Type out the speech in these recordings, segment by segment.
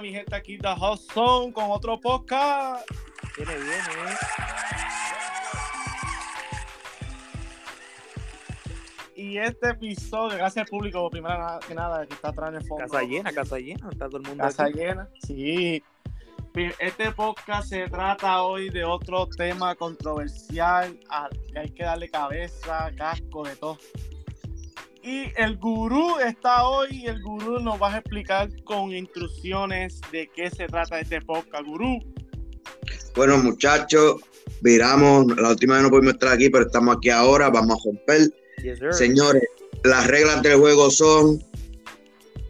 mi gente aquí de Hot Zone con otro podcast. Viene bien. Y este episodio, gracias al público, primero que nada, que está atrás en el fondo. Casa llena, casa llena, está todo el mundo Casa aquí. llena, sí. Este podcast se trata hoy de otro tema controversial al que hay que darle cabeza, casco, de todo. Y el gurú está hoy y el gurú nos va a explicar con instrucciones de qué se trata este podcast. Gurú, Bueno, muchachos, viramos. La última vez no pudimos estar aquí, pero estamos aquí ahora. Vamos a romper. Yes. Señores, las reglas del juego son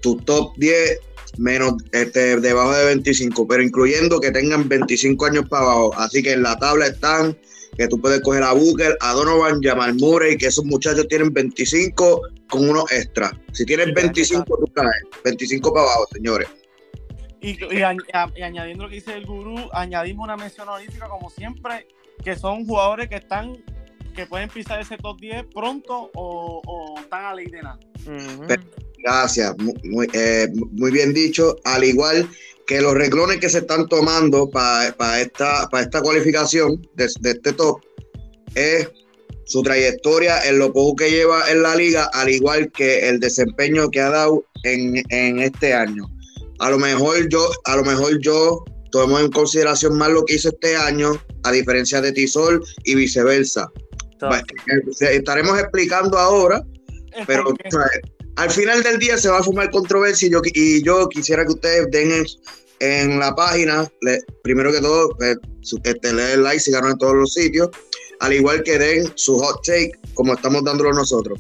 tu top 10 menos este, debajo de 25, pero incluyendo que tengan 25 años para abajo. Así que en la tabla están que tú puedes coger a Booker, a Donovan, Jamal Murray, que esos muchachos tienen 25 con unos extras. Si tienes 25, tú caes. 25 para abajo, señores. Y, y añ- a- y añadiendo lo que dice el gurú, añadimos una mención honorífica, como siempre, que son jugadores que están, que pueden pisar ese top 10 pronto o, o están a ley de nada. Gracias, muy, eh, muy bien dicho. Al igual que los reglones que se están tomando para esta, esta cualificación de, de este top es su trayectoria en lo poco que lleva en la liga, al igual que el desempeño que ha dado en, en este año. A lo mejor yo, a lo mejor yo tomo en consideración más lo que hizo este año, a diferencia de Tisol y viceversa. Pues, eh, estaremos explicando ahora pero al final del día se va a formar controversia y yo, y yo quisiera que ustedes den en, en la página, le- primero que todo, eh, su- este, le den like, sigan en todos los sitios, al igual que den su hot take como estamos dándolo nosotros.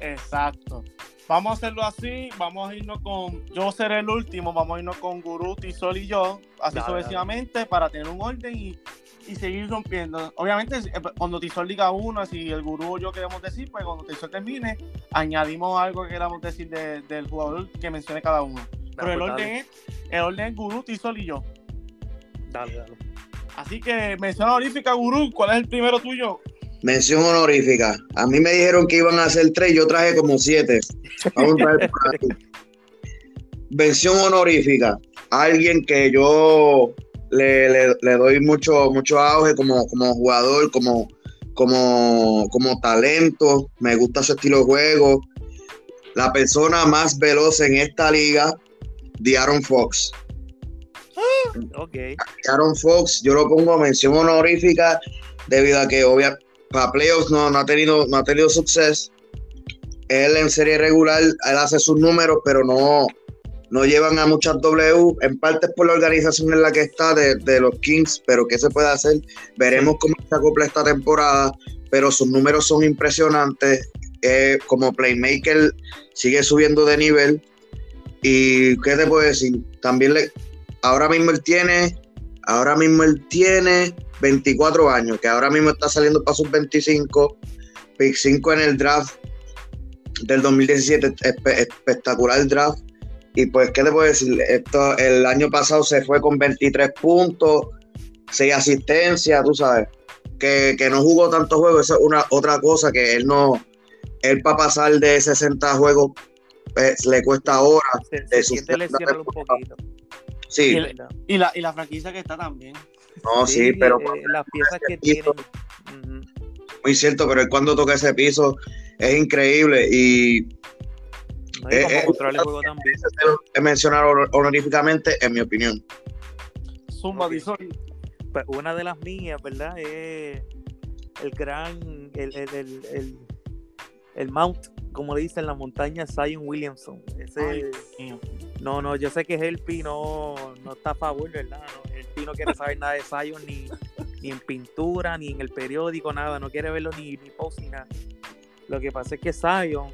Exacto. Vamos a hacerlo así, vamos a irnos con, yo seré el último, vamos a irnos con Gurú, Tisol y yo, así Dale, sucesivamente, para tener un orden y, y seguir rompiendo. Obviamente, eh, cuando Tisol diga uno, si el Gurú o yo queremos decir, pues cuando Tisol termine, añadimos algo que queramos decir de- del jugador que mencione cada uno. Pero el pues, orden dale, es, el orden es Gurú, Tisol y yo. dale, dale. Así que mención honorífica, Gurú, ¿cuál es el primero tuyo? Mención honorífica. A mí me dijeron que iban a hacer tres, yo traje como siete. Vamos a traer por aquí. Mención honorífica. Alguien que yo le, le- le doy mucho, mucho auge como, como jugador, como, como, como talento. Me gusta su estilo de juego. La persona más veloz en esta liga, Aaron Fox. Ok. Aaron Fox, yo lo pongo mención honorífica debido a que obvia para playoffs no, no ha tenido no ha tenido suceso. Él en serie regular, él hace sus números, pero no, no llevan a muchas W, en parte por la organización en la que está de, de los Kings, pero ¿qué se puede hacer? Veremos cómo se acopla esta temporada, pero sus números son impresionantes. Eh, como playmaker sigue subiendo de nivel. ¿Y qué te puedo decir? También le, ahora mismo él tiene, ahora mismo él tiene 24 años, que ahora mismo está saliendo para sus 25, pick 5 en el draft del 2017, espe- espectacular draft. Y pues, ¿qué te puedo decir? Esto, el año pasado se fue con 23 puntos, 6 asistencias, tú sabes. Que, que no jugó tantos juegos, esa es una otra cosa que él no, él para pasar de 60 juegos pues, le cuesta horas. Se, se sus siente lesionado un poquito. Sí, Y- la, y la franquicia que está también. no, sí, pero eh, las piezas que tienen. ujú. muy cierto, pero él cuando toca ese piso es increíble y No, y Eh, eh, controla el juego también. he mencionado honor- honoríficamente en mi opinión. Zumba, Ok. Tisol. Pues una de las mías, ¿verdad? Es el gran, el, el, el, el, el Mount, como le dicen, la montaña Zion Williamson. Ese, Ay, no, no, yo sé que Helpi no, no está a favor, ¿verdad? No, Helpi no quiere saber nada de Zion ni, ni en pintura, ni en el periódico, nada. No quiere verlo ni, ni post ni nada. Lo que pasa es que Zion,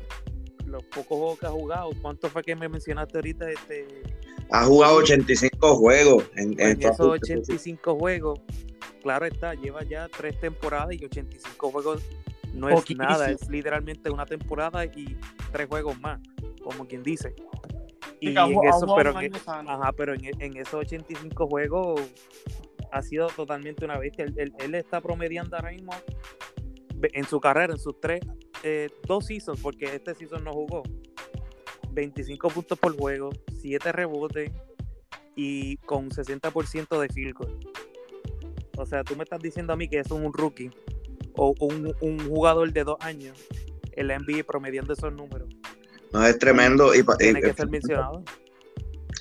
los pocos juegos que ha jugado, ¿cuánto fue que me mencionaste ahorita? Este, Ha jugado 85 juegos en, Pues en en todas esos sus- 85 juegos, claro está, lleva ya tres temporadas y 85 juegos no es Poquísimo. nada, es literalmente una temporada y tres juegos más, como quien dice. Y en eso, pero, en, sano. ajá, pero en, en esos 85 juegos ha sido totalmente una bestia. Él, él- él está promediando ahora mismo en su carrera, en sus tres, eh, dos seasons, porque este season no jugó. 25 puntos por juego, 7 rebotes, y con 60% de field goal. O sea, tú me estás diciendo a mí que es un rookie o un, un jugador de dos años en la NBA promediando esos números. No, es tremendo. Y, Tiene que ser mencionado.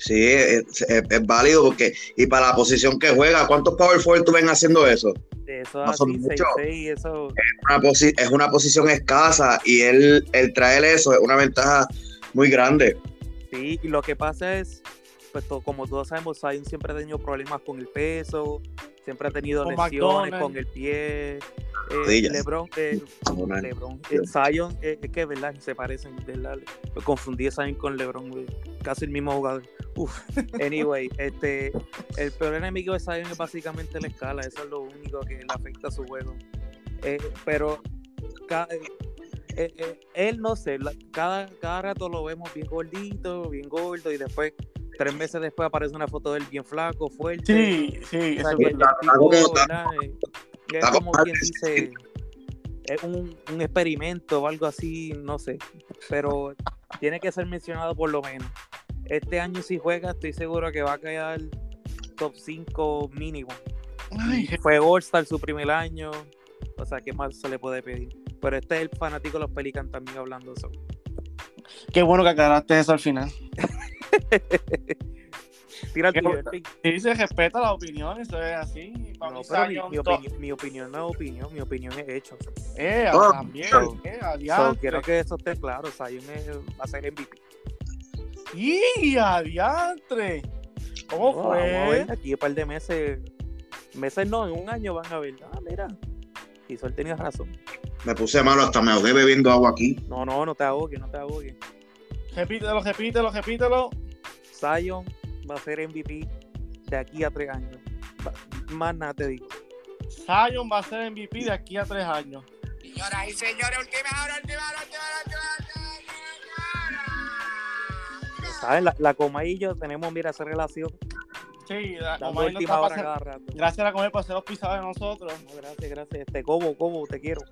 Sí, es, es, es, válido porque, y para la posición que juega, ¿cuántos power forward tú ven haciendo eso? Eso no así, 6, 6, eso... Es, una es, una posición escasa y él, el traer eso es una ventaja muy grande. Sí, y lo que pasa es, pues todo, como todos sabemos, Zion siempre ha tenido problemas con el peso, siempre ha tenido con lesiones McDonald's. con el pie. Eh, Lebron, eh, Lebron eh, Zion, es que verdad se parecen, ¿verdad? Lo confundí Zion con Lebron, güey. casi el mismo jugador. Uf. Anyway, este, el peor enemigo de Zion es básicamente la escala, eso es lo único que le afecta a su juego. pero él no sé, cada, cada rato lo vemos bien gordito, bien gordo y después tres meses después aparece una foto de él bien flaco, fuerte. Sí, sí, o sea, que el tipo, ¿verdad? Es como quien dice, es un, un, experimento o algo así, no sé, pero tiene que ser mencionado por lo menos. Este año si juega, estoy seguro que va a quedar top 5 mínimo. Ay. Fue All-Star su primer año, o sea, ¿qué más se le puede pedir? Pero este es el fanático de los Pelicans también hablando eso. Qué bueno que aclaraste eso al final. Tira el Sí, se respeta la opinión, eso es así. No, pero mi, mi, opinión, mi, opinión, no es opinión, mi opinión es hecho. Eh, oh, también, so, eh, so, quiero que eso esté claro, Zion va a ser MVP. ¡Y adiantre! ¿Cómo no, fue? Vamos a ver, aquí un par de meses, meses no, en un año van a ver. Ah, mira, y él tenía razón. Me puse malo, hasta me ahogué bebiendo agua aquí. No, no, no te ahogues, no te ahogues. Repítelo, repítelo, repítelo. Zion va a ser MVP de aquí a tres años. Más nada te digo. Zion va a ser MVP de aquí a tres años. Señoras y señores, última hora, última hora, última hora, última hora. ¿Sabes? La, la Coma y yo tenemos, mira, esa relación. Sí, la Dando última hora cada rato. Gracias a la Comay por hacer los pisados de nosotros. No, gracias, gracias. Este, Cobo, Cobo, te quiero.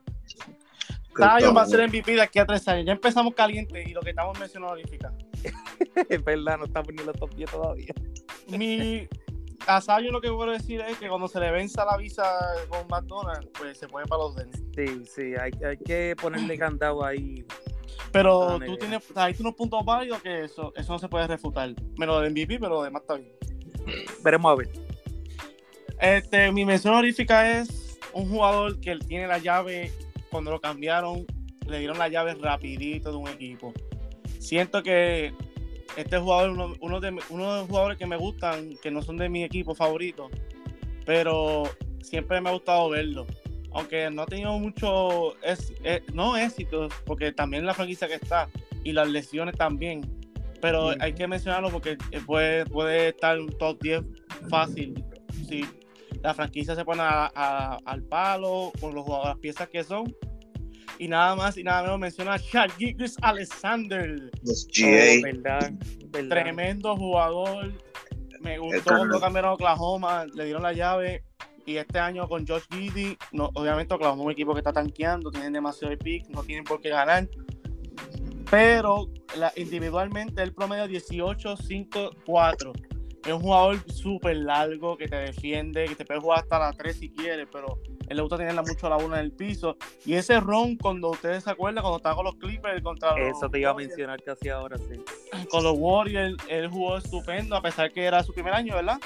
Zion va a ser MVP de aquí a tres años. Ya empezamos caliente y lo que estamos mencionando ahorita. es verdad, no en los top 10 todavía. Mi, a lo que quiero decir es que cuando se le venza la visa con McDonald's, pues se pone para los Dens. Sí, sí, hay, hay que ponerle candado ahí. Pero tú tienes, ahí tienes unos puntos válidos que eso, eso no se puede refutar. Menos del MVP, pero lo demás está bien. Veremos a ver. Este, mi mención honorífica es un jugador que tiene la llave cuando lo cambiaron, le dieron la llave rapidito de un equipo. Siento que este jugador, uno, uno, de, uno de los jugadores que me gustan, que no son de mi equipo favorito, pero siempre me ha gustado verlo. Aunque no ha tenido mucho, es, es, no éxito, porque también la franquicia que está y las lesiones también. Pero hay que mencionarlo porque puede, puede estar un top 10 fácil. Si la franquicia se pone a, a, al palo con los jugadores, las piezas que son. Y nada más y nada menos menciona a Chad Giggs Alexander. Oh, ¿verdad? ¿verdad? Tremendo jugador. Me gustó lo cambiaron a Oklahoma, le dieron la llave. Y este año con Josh Giddy, no, obviamente Oklahoma es un equipo que está tanqueando, tienen demasiado de pick, no tienen por qué ganar. Pero la, individualmente el promedio 18-5-4 es un jugador súper largo que te defiende, que te puede jugar hasta la 3 si quieres, pero él le gusta tenerla mucho a la una en el piso. Y ese ron, cuando ustedes se acuerdan, cuando estaba con los Clippers contra los Eso te iba a mencionar casi ahora, sí. Con los Warriors, él jugó estupendo, a pesar que era su primer año, ¿verdad?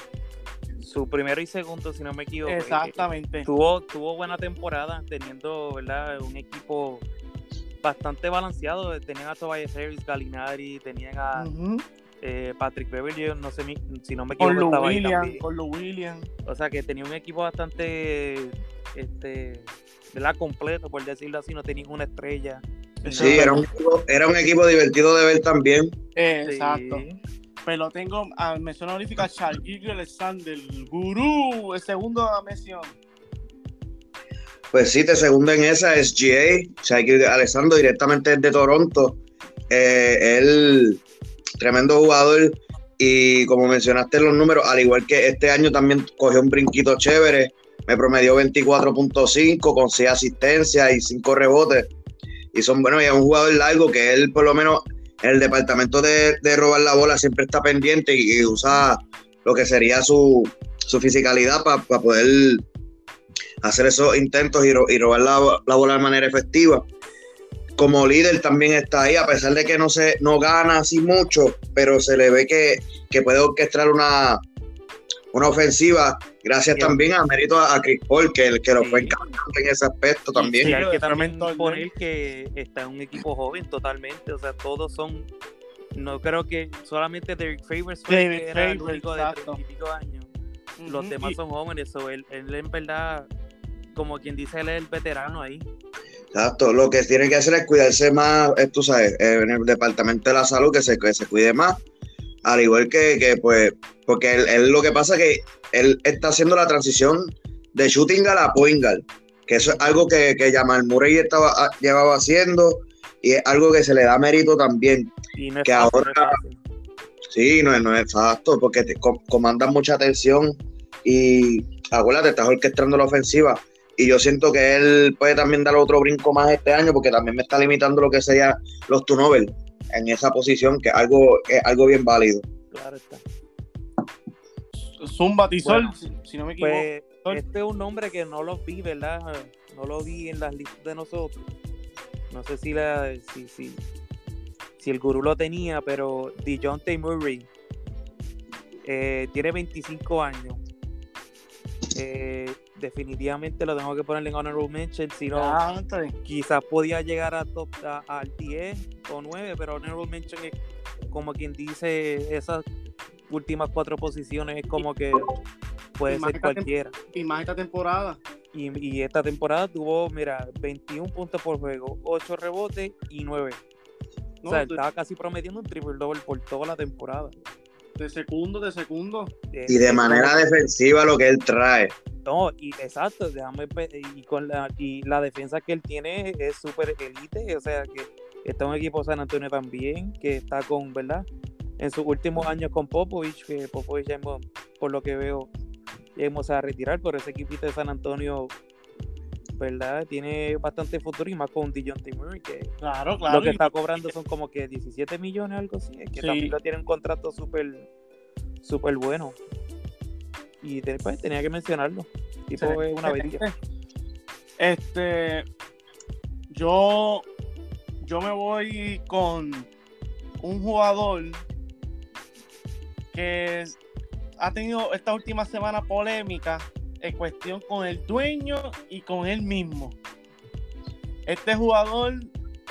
Su primero y segundo, si no me equivoco. Exactamente. Tuvo, tuvo buena temporada, teniendo, ¿verdad? Un equipo bastante balanceado. Tenían a Tobias Harris, Galinari, tenían a... Uh -huh eh, Patrick Beverly, no sé si no me equivoco, con estaba William, ahí con William. O sea que tenía un equipo bastante este, ¿verdad? completo, por decirlo así, no tenía ninguna estrella. Sí, era un, equipo, era un equipo divertido de ver también. Eh, exacto. Sí. Pero tengo a mención honorífica Charles Alexander, el gurú, el segundo a mención. Pues sí, te segundo en esa es GA, Charles Alexander directamente de Toronto. Eh, él tremendo jugador. Y como mencionaste los números, al igual que este año también cogió un brinquito chévere, me promedió 24.5 con 6 asistencias y 5 rebotes. Y son buenos, y es un jugador largo que él, por lo menos, en el departamento de, de robar la bola siempre está pendiente y, usa lo que sería su, su fisicalidad para poder hacer esos intentos y, ro- robar la, la bola de manera efectiva. Como líder también está ahí, a pesar de que no se no gana así mucho, pero se le ve que, que puede orquestar una, una ofensiva, gracias Sí. también a mérito a, a Chris Paul, que, que lo Sí. fue encaminando en ese aspecto también. Sí, Sí, hay que también poner que está en un equipo joven totalmente, o sea, todos son, no creo que solamente Derek Favors fue David era el único de exacto. treinta y pico años, los demás son jóvenes, o él, él en verdad, como quien dice, él es el veterano ahí. Exacto, lo que tiene que hacer es cuidarse más, tú sabes, en el departamento de la salud, que se, que se cuide más, al igual que, que, pues, porque él, él lo que pasa es que él está haciendo la transición de shooting a point guard, que eso es algo que, que Jamal Murray estaba, ah, llevaba haciendo y es algo que se le da mérito también. Y no es Que fácil, ahora- no es fácil. Sí, no, es- no es exacto, porque te co- comandan mucha atención y acuérdate, estás orquestando la ofensiva. Y yo siento que él puede también dar otro brinco más este año porque también me está limitando lo que sería los turnovers en esa posición, que es algo, es algo bien válido. Claro está. Zumba Tisol, Bueno, si, si no me equivoco. Pues Sol. este es un nombre que no lo vi, ¿verdad? No lo vi en las listas de nosotros. No sé si la si, si, si el gurú lo tenía, pero DeJounte Murray eh, tiene 25 años. Eh, definitivamente lo tengo que ponerle en honorable mention, si no, Ah, quizás podía llegar a top, a- al 10 o 9, pero honorable mention es como quien dice esas últimas cuatro posiciones es como que puede ser cualquiera. y más esta temporada. Y, y esta temporada tuvo, mira, 21 puntos por juego, 8 rebotes y 9. No, o sea, estaba casi promediando un triple double por toda la temporada. De segundo, de segundo. Y de manera defensiva lo que él trae. No, y exacto, déjame y con la y la defensa que él tiene es súper elite, o sea que está un equipo San Antonio también, que está con, ¿verdad? En sus últimos años con Popovich, que Popovich ya hemos- por lo que veo, ya hemos a retirar, pero ese equipito de San Antonio, ¿verdad? Tiene bastante futuro y más con Dijon Murray, que Claro, claro. lo que está cobrando son como que 17 millones, algo así, es que Sí. también lo tiene un contrato súper, súper bueno. Y después tenía que mencionarlo. Tipo, es una bestia. Este, yo, yo me voy con un jugador que ha tenido esta última semana polémica en cuestión con el dueño y con él mismo. Este jugador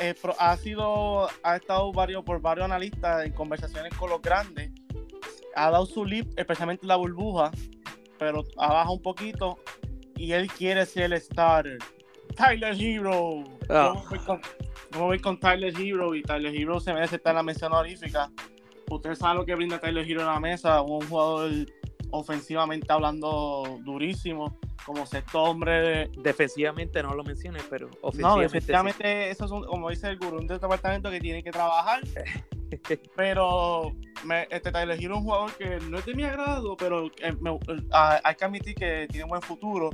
eh, ha sido, ha estado varios, por varios analistas en conversaciones con los grandes. Ha dado su lip, especialmente en la burbuja, pero ha bajado un poquito y él quiere ser el starter. Tyler Hero. Yo me voy con Tyler Hero y Tyler Hero se merece estar en la mención honorífica. Usted sabe lo que brinda Tyler Hero en la mesa, un jugador ofensivamente hablando durísimo, como sexto hombre de, Defensivamente no lo mencioné, pero no, ofensivamente. sí. efectivamente, eso es un- como dice el gurú, un departamento que tiene que trabajar. pero me- este es un jugador que no es de mi agrado, pero eh, me- ah, hay que admitir que tiene un buen futuro.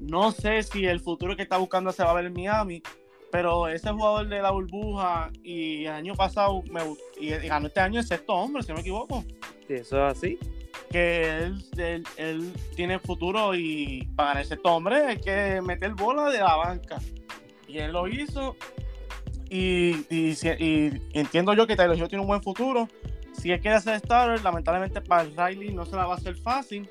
No sé si el futuro que está buscando se va a ver en Miami, pero ese jugador de la burbuja y el año pasado me, y, y ganó este año el sexto hombre, si no me equivoco. Sí, Eso es así. Que él, él- él tiene futuro y para ganar el sexto hombre hay que meter bola de la banca. Y él lo hizo. Y, y entiendo yo que Tyler Hero tiene un buen futuro. Si él quiere ser starter, lamentablemente para el Riley no se la va a hacer fácil.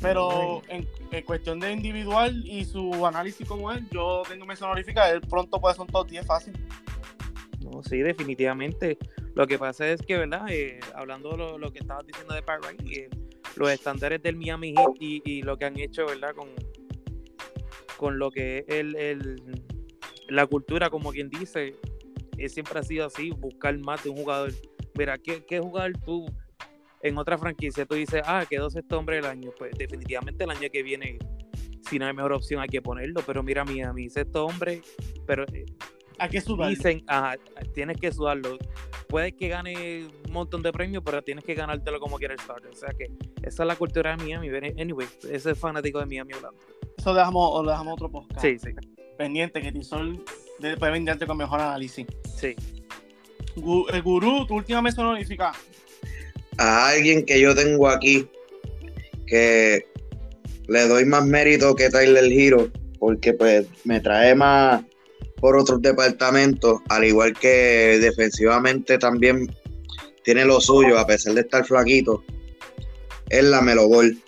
Pero en, en cuestión de individual y su análisis como él, yo tengo mención honorífica. Él pronto puede ser un top 10 fácil. No, sí, definitivamente. Lo que pasa es que, ¿verdad? Eh, hablando de lo, lo que estabas diciendo de Pat Riley, eh, los estándares del Miami Heat y, y lo que han hecho, ¿verdad? Con, con lo que es el, el- la cultura, como quien dice, eh, siempre ha sido así, buscar más de un jugador. Mira, ¿qué, qué jugador tú en otra franquicia tú dices, ah, quedó sexto hombre del año? Pues definitivamente el año que viene, si no hay mejor opción, hay que ponerlo. Pero mira, Miami, sexto hombre, pero eh, Hay que sudar. dicen, ajá, tienes que sudarlo. Puede que gane un montón de premios, pero tienes que ganártelo como starter. O sea que esa es la cultura de Miami. Anyway, ese es fanático de Miami hablando. Eso dejamos, o lo dejamos otro podcast. Sí, sí, Pendiente, que Tisol puede venderte con mejor análisis. sí. Gu- El gurú, tu última mención honorífica. A alguien que yo tengo aquí, que le doy más mérito que Tyler Hero, porque pues me trae más por otros departamentos, al igual que defensivamente también tiene lo suyo, a pesar de estar flaquito, es la Melo Ball.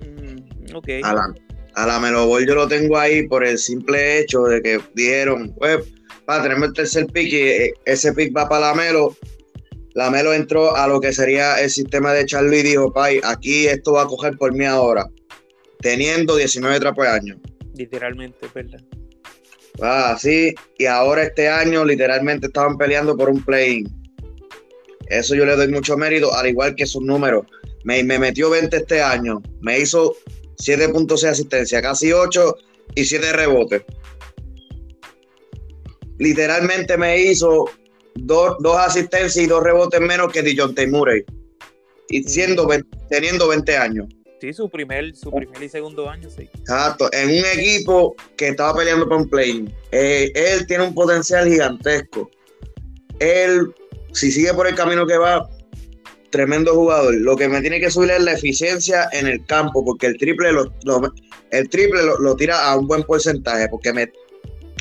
Mm, ok. A la, a la Melo Ball yo lo tengo ahí por el simple hecho de que dijeron, pues, para tenemos el tercer pick y eh, ese pick va para la Melo. La Melo entró a lo que sería el sistema de Charlie y dijo, Pai, aquí esto va a coger por mí ahora, teniendo 19 trapos de año. Literalmente, ¿verdad? Ah, sí, y ahora este año literalmente estaban peleando por un play. Eso yo le doy mucho mérito, al igual que sus números. Me, me metió 20 este año, me hizo 7.6 asistencia, casi 8 y 7 rebotes. Literalmente me hizo dos, dos asistencias y dos rebotes menos que Dijon Murray. Y siendo, 20 teniendo 20 años. Sí, su primer, su primer y segundo año, sí. Exacto, en un equipo que estaba peleando un play. Eh, él tiene un potencial gigantesco. Él, si sigue por el camino que va, tremendo jugador. Lo que me tiene que subir es la eficiencia en el campo, porque el triple lo, lo- el triple lo, lo tira a un buen porcentaje, porque me,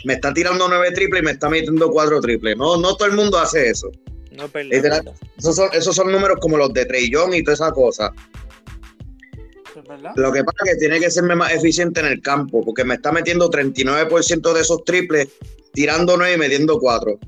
me está tirando nueve triples y me está metiendo cuatro triples. No, no todo el mundo hace eso. No Literal. ¿verdad? Esos son, esos son números como los de Trellón y toda esa cosa. Lo que pasa es que tiene que serme más eficiente en el campo, porque me está metiendo 39% de esos triples, tirando 9 y metiendo 4.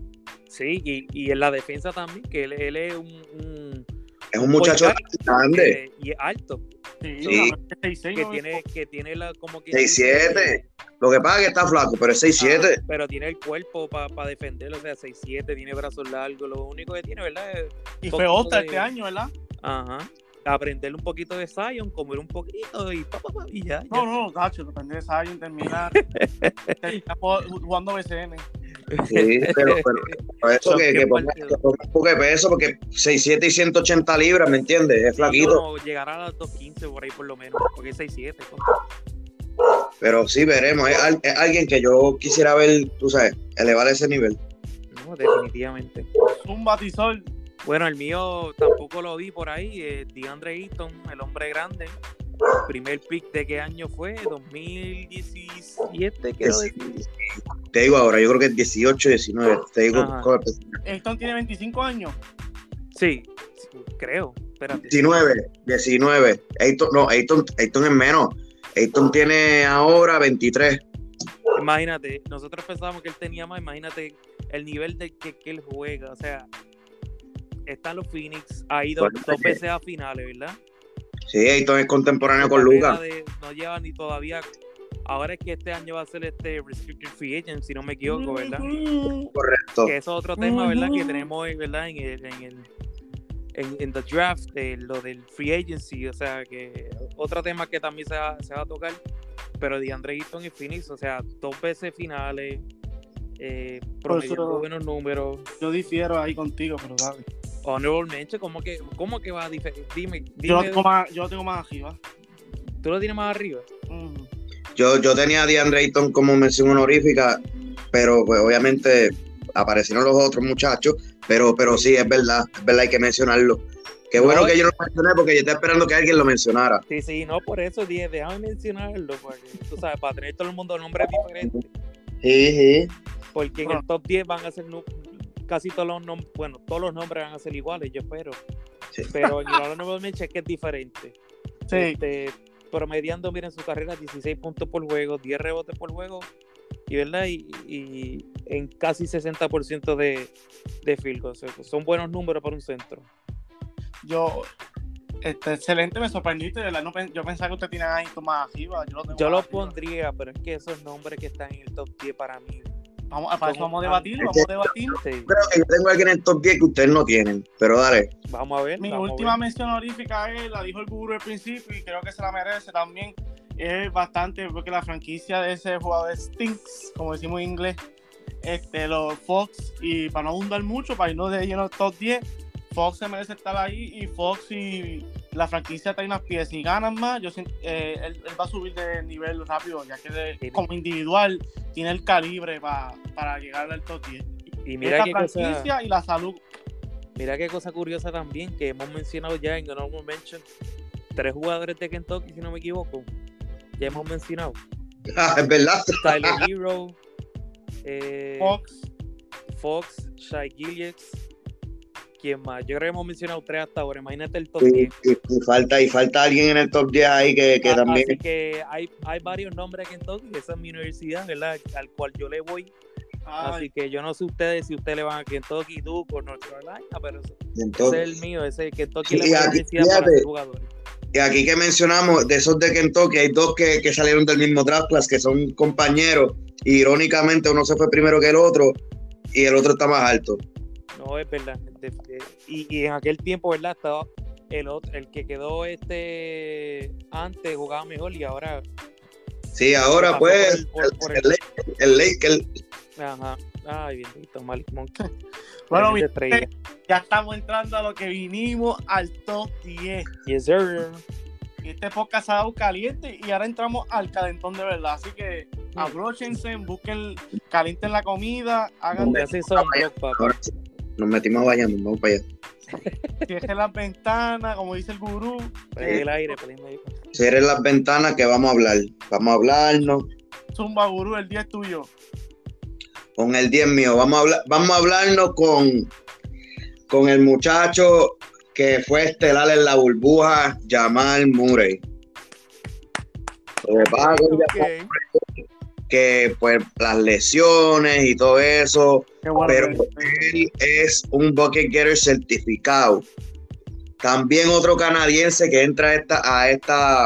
Sí, y, y en la defensa también, que él, él es un, un- Es un muchacho grande, que- y es alto, Sí, Sí. no, es 6'6", que tiene, que tiene la como que 6'7". Lo que pasa es que está flaco, pero es 6'7". Ah, pero tiene el cuerpo para defenderlo, o sea, 6'7, tiene brazos largos, lo único que tiene, ¿verdad? Es, Y fue Osta de- este año, ¿verdad? ajá, aprender un poquito de Zion, comer un poquito y, pa, pa, pa, y ya. ya. No, no, Tacho, depende de Zion, termina, termina jugando BCN. Sí, pero, pero, eso que, que ponga, partidos. que ponga un poco de peso, porque 6'7 y 180 libras, ¿me entiendes? Es flaquito. No, llegará a las 2.15 por ahí por lo menos, porque es 6'7. contra. Pero sí, veremos. Es alguien que yo quisiera ver, tú sabes, elevar ese nivel. No, definitivamente. Un batizol. Bueno, el mío tampoco lo vi por ahí. eh, DeAndre Eaton, el hombre grande. Primer pick de qué año fue? 2017, quiero Sí. decir. Te digo ahora, yo creo que es 18, 19. Te digo, Ayton tiene 25 años. Sí, sí, creo. Espérate. 19, 19. Ayton, no, Ayton, Ayton es menos. Ayton tiene ahora 23. Imagínate, nosotros pensábamos que él tenía más. Imagínate el nivel de que, que él juega. O sea, están los Phoenix, ha ido Bueno, dos veces a finales, ¿verdad? Sí, Ayton es contemporáneo con Lucas. de- no lleva ni todavía. Ahora es que este año va a ser este Restricted Free Agent, si no me equivoco, ¿verdad? Correcto. que eso es otro tema, ¿verdad? Que tenemos hoy, ¿verdad? En el, en el en, en the draft, eh, lo del free agency, o sea, que otro tema que también se va, se va a tocar, pero DeAndre Eaton y Phoenix, o sea, dos veces finales, eh, promediando buenos números, Yo difiero ahí contigo, pero dale. Honorable mention, ¿cómo que, cómo que va a diferir? Dime, Yo lo dime, tengo más, yo lo tengo más arriba. ¿tú lo tienes más arriba? Yo, yo tenía a DeAndre Ayton como mención honorífica, pero pues obviamente aparecieron los otros muchachos, pero, pero sí, es verdad, es verdad, hay que mencionarlo. Qué bueno No, que yo lo mencioné porque yo estaba esperando que alguien lo mencionara. Sí, sí, no, por eso dije, déjame mencionarlo, porque tú sabes, para tener todo el mundo nombres diferentes. Sí, sí. Porque en el top 10 van a ser casi todos los nombres, bueno, todos los nombres van a ser iguales, yo espero. Sí. Pero en el es que es diferente. Sí, Este, promediando, miren su carrera, 16 puntos por juego, 10 rebotes por juego, y verdad, y, y en casi 60% de, de field goals. O sea, Son buenos números para un centro. yo. Este, excelente, me sorprendiste. de no yo pensaba que usted tenía a Ayton más arriba. Yo lo, tengo Yo más lo arriba. pondría, pero es que esos nombres que están en el top 10 para mí. Vamos, para eso son- vamos a debatirlo, vamos a debatirlo. Sí, Creo que yo tengo alguien en el top 10 que ustedes no tienen, pero dale. vamos a ver. Mi última ver. mención honorífica es, la dijo el gurú al principio y creo que se la merece también. Es bastante, porque la franquicia de ese jugador stinks, como decimos en inglés. Este, los Fox, y para no abundar mucho, para irnos de lleno al top 10, Fox se merece estar ahí y Fox y la franquicia trae unas piezas y ganan más, yo siento- eh, él, él va a subir de nivel rápido, ya que de- como individual tiene el calibre pa- para llegar al top 10. Y mira qué cosa. franquicia y la salud. Mira qué cosa curiosa también que hemos mencionado ya en Honorable Mention. tres jugadores de Kentucky, si no me equivoco. Ya hemos mencionado. Ah, es verdad. Tyler Hero, eh, Fox, Fox, Shai Gillies. ¿Quién más? Yo creo que hemos mencionado tres hasta ahora. Imagínate el top Y, 10. y- y falta, y falta alguien en el top 10 ahí que, que Ah, también. Así que hay, hay varios nombres de Kentucky. Esa es mi universidad, ¿verdad? Al cual yo le voy. Así que yo no sé ustedes si ustedes le van a Kentucky, Duke o North Carolina, pero ese, ese entonces, es el mío. Ese Kentucky Sí, es la aquí, universidad para fíjate. sus jugadores. Y aquí que mencionamos, de esos de Kentucky, hay dos que, que salieron del mismo draft class, que son compañeros. Irónicamente, uno se fue primero que el otro y el otro está más alto. No, es verdad. De- de- y, y en aquel tiempo, ¿verdad? Estaba el otro, el que quedó este antes jugaba mejor y ahora. Sí, ahora pues, por el- por- por el- el, el Laker, Ajá. Ay, bendito, Malik Monk. Bueno, mi ya estamos entrando a lo que vinimos al top 10. Yes, sir. Y este podcast ha dado caliente y ahora entramos al calentón de verdad. Así que abróchense, busquen, calienten la comida, hagan papá. Nos metimos a bañarnos, vamos para allá. cierren las ventanas, como dice el gurú. Prende el aire, prende el aire. Cierren las ventanas que vamos a hablar. Vamos a hablarnos Zumba gurú, el día es tuyo. con el 10 mío. Vamos a, hablar, vamos a hablarnos con, con el muchacho que fue estelar en la burbuja, Jamal Murray. Que que pues las lesiones y todo eso, bueno. pero él es un bucket getter certificado. También otro canadiense que entra a esta, a esta,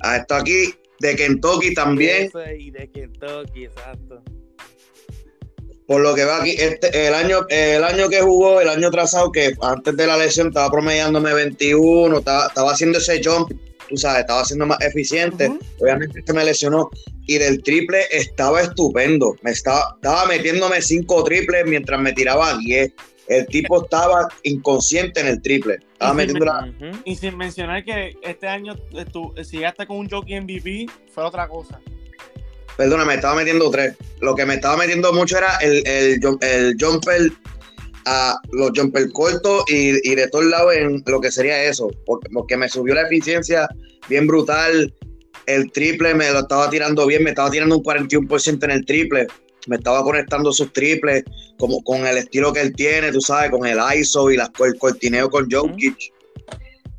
a esto aquí de Kentucky también, Y de Kentucky, exacto. por lo que va aquí, este, el año, el año que jugó, el año trazado, que antes de la lesión estaba promediándome 21, estaba, estaba haciendo ese jump, tú sabes, estaba siendo más eficiente. Obviamente se me lesionó y del triple estaba estupendo. Me estaba, estaba metiéndome cinco triples mientras me tiraba 10. El tipo estaba inconsciente en el triple. Estaba Y metiendo la-. Y sin mencionar que este año tú, si llegaste con un jockey MVP, fue otra cosa. Perdona, me estaba metiendo tres. Lo que me estaba metiendo mucho era el, el, el jumper, a los jumper cortos y, y de todos lados en lo que sería eso. Porque, porque me subió la eficiencia bien brutal. El triple me lo estaba tirando bien, me estaba tirando un 41% en el triple. Me estaba conectando sus triples como con el estilo que él tiene, tú sabes, con el ISO y las, el cortineo con Jokic.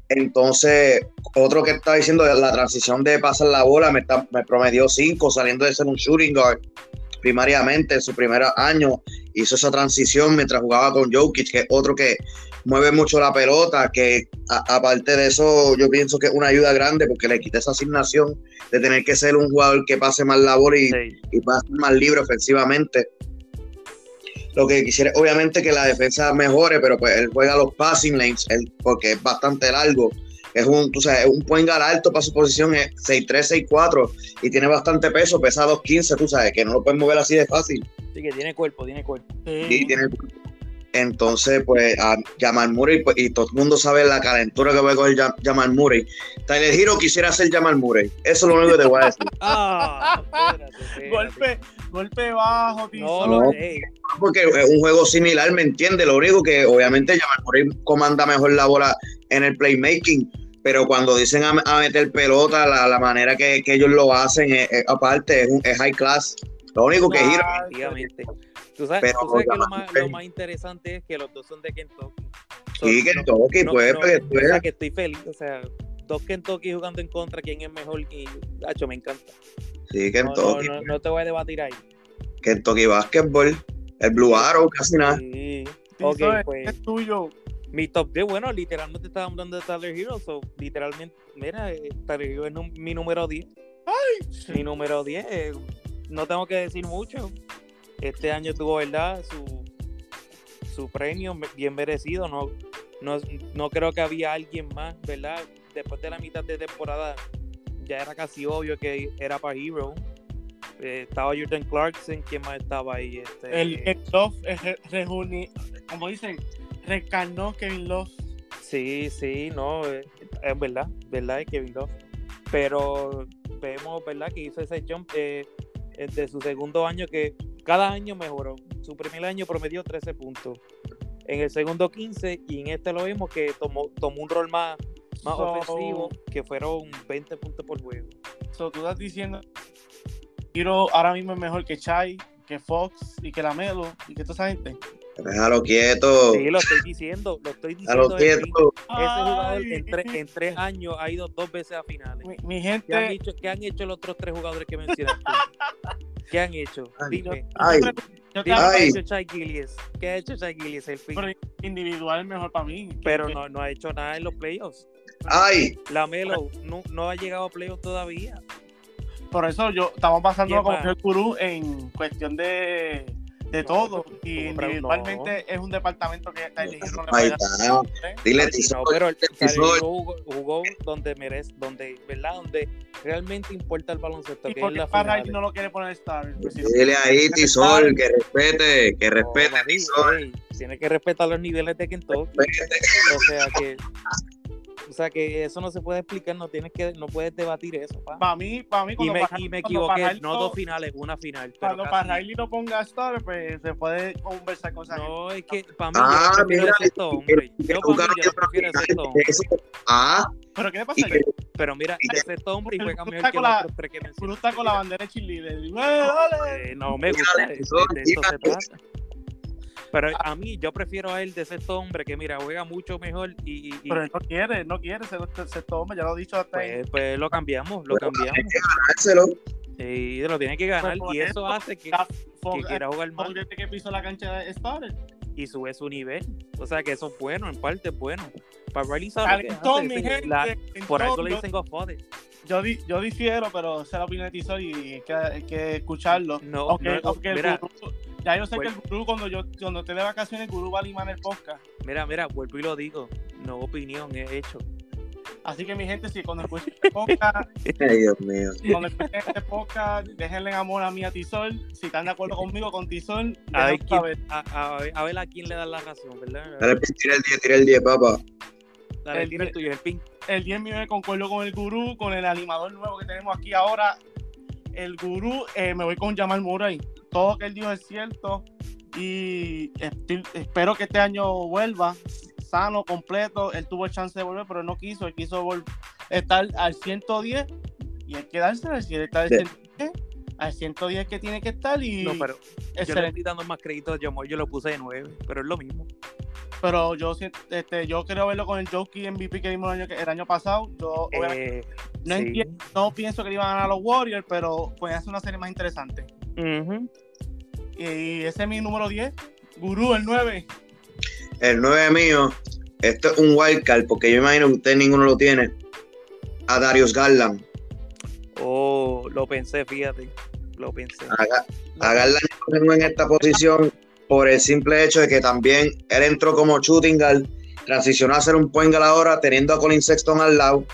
Entonces, otro que estaba diciendo, la transición de pasar la bola, me, está- me promedió 5 saliendo de ser un shooting guard primariamente en su primer año. Hizo esa transición mientras jugaba con Jokic, que es otro que mueve mucho la pelota, que a- aparte de eso yo pienso que es una ayuda grande porque le quita esa asignación de tener que ser un jugador que pase más la bola y, Sí. y pueda ser más libre ofensivamente. Lo que quisiera, obviamente, que la defensa mejore, pero pues él juega los passing lanes él- porque es bastante largo. Es un, tú sabes, es un point guard alto para su posición, es 6'3, 6'4 y tiene bastante peso, pesa 2'15, tú sabes, que no lo puedes mover así de fácil. Sí, que tiene cuerpo, tiene cuerpo. Y tiene- entonces, pues, a Jamal Murray, pues, y todo el mundo sabe la calentura que va a coger Jam- Jamal Murray. Tyler Hero quisiera ser Jamal Murray. Eso es lo único que te voy a decir. Ah, espérate, espérate. Golpe, golpe bajo, piso. No, No. porque es un juego similar, ¿me entiendes? Lo único que obviamente Jamal Murray comanda mejor la bola en el playmaking, pero cuando dicen a, a meter pelota, la, la manera que, que ellos lo hacen, es- es- aparte, es, un, es high class. Lo único que gira, efectivamente. Tú sabes, Pero tú sabes que lo más, Murray- lo más interesante es que los dos son de Kentucky. So, sí, que no- toque, no- pues, no, porque o tú sea, veas. que estoy feliz, o sea, dos Kentucky jugando en contra, quién es mejor y Hacho, me encanta. Sí, No, no, Kentucky, no, no te voy a debatir ahí. Kentucky Basketball, el Blue Arrow, casi nada. Sí. Pues es tuyo. Mi top 10, bueno, literalmente estaba hablando de Tyler Hero, so, literalmente, mira, eh, Tyler Hero es num- mi número 10. Mi número 10, eh, no tengo que decir mucho. Este año tuvo, ¿verdad? Su, su premio bien merecido. No, no, no creo que había alguien más, ¿verdad? Después de la mitad de temporada, ya era casi obvio que era para Hero. Eh, estaba Jordan Clarkson, ¿quién más estaba ahí? Este, El, el es re- reuni- como dicen, reencarnó Kevin Love. Sí, sí, no, eh, es verdad, verdad, es Kevin Love. Pero vemos, ¿verdad? Que hizo ese jump eh, eh, de su segundo año que cada año mejoró. Su primer año promedió 13 puntos. En el segundo 15 y en este lo vimos que tomó, tomó un rol más, más So- ofensivo, que fueron 20 puntos por juego. So, tú estás diciendo Hero ahora mismo es mejor que Chai, que Fox y que Lamelo y que toda esa gente. Déjalo quieto. Sí, lo estoy diciendo, lo estoy diciendo. Quieto. Ese jugador en, tres- en tres años ha ido dos veces a finales. mi, mi ¿Qué han, gente, hecho, qué han hecho los otros tres jugadores que mencionaste? ¿Qué han hecho? Ay, Dime. Ay, Dime qué ha hecho Chai Gillies. ¿Qué ha hecho Chai Gillies? El fin? pero individual es mejor para mí. Pero no, no ha hecho nada en los playoffs. ay, La Melo no, no ha llegado a playoffs todavía. Por eso yo estamos pasando ¿Quién como el gurú en cuestión de, de No, todo. Y individualmente es un departamento que está elegido. no. Dile, no, pero el. Hero jugó, jugó donde merece, donde, ¿verdad? Donde realmente importa el baloncesto, Y que es porque la final. no lo quiere poner Star. pues si no- Dile ahí, Tisol, que respete, que respete, No, Tisol. tiene que respetar los niveles de Kentucky. Respete. O sea que, sea que eso no se puede explicar, no tienes que, no puedes debatir eso, pa. Para mí, para mí, Y cuando me, Farray- y me cuando equivoqué, no dos finales, una final. Pero Cuando casi. Farray lo ponga Star, pues se puede conversar con esa gente. No, es que para mí Ah, yo prefiero mira, ese sexto hombre. Yo para mí yo prefiero ese final, sexto hombre. eso. Ah, Pero ¿qué le y pasa? que- Pero mira, y ese sexto hombre y el juega Cruz mejor está que la- tres que está con la bandera de cheerleader. ¡Eh, dale! Eh, no me gusta, Mira, de, de- eso se trata. Pero a mí, yo prefiero a él de sexto hombre que, mira, juega mucho mejor y, y- Pero él no quiere, él no quiere ser sexto hombre, ya lo he dicho hasta ahí. pues, pues lo cambiamos, lo Pero cambiamos. Y lo tiene que ganar Pues por y eso eso, hace que, que quiera jugar Fox más desde que pisó la cancha de Star. y sube su nivel. O sea que eso es bueno, en parte es bueno. Para Riley sabe lo que Calentón, hace, mi ese- gente. la- por eso le dicen Godfather. yo, di- yo difiero, pero sé la opinión de y hay que, hay que escucharlo. No, aunque, no, aunque mira, ya yo sé pues- que el gurú, cuando yo cuando esté de vacaciones, el gurú va a limar el podcast. mira, mira, vuelvo y lo digo. No opinión, es hecho. Así que, mi gente, si cuando escuchen este podcast, Ay, Dios mío. cuando escuchen este podcast, déjenle amor a mí a Tizol. Si están de acuerdo conmigo, con Tizol, A ver, quién, saber. a, a ver- a ver a quién le dan la razón, ¿verdad? Dale, tira el 10, tira el 10, papá. Dale, el- tira el tuyo, el pin. el 10 mío me concuerdo con el gurú, con el animador nuevo que tenemos aquí ahora. El gurú, eh, me voy con Jamal Murray. Todo lo que él dijo es cierto. Y estoy- espero que este año vuelva sano, completo. Él tuvo el chance de volver, pero él no quiso. Él quiso estar al 110 y hay que dársela. Si él está al Sí. 110, al 110 que tiene que estar. Y No, pero yo le excelente. estoy dando más crédito a Jamal, yo lo puse de 9, pero es lo mismo. Pero yo, este, yo quiero verlo con el Jockey MVP que vimos el año, que- el año pasado. Yo, Eh, No sí. entiendo. no pienso que le iban a ganar a los Warriors, pero pueden hacer una serie más interesante. Ujú. Y ese es mi número 10. Gurú, el 9. El 9 mío, esto es un wildcard, porque yo imagino que usted ninguno lo tiene. A Darius Garland. Oh, lo pensé, fíjate. Lo pensé. A, a Garland yo tengo en esta posición por el simple hecho de que también él entró como shooting guard, transicionó a ser un point guard ahora, teniendo a Colin Sexton al lado.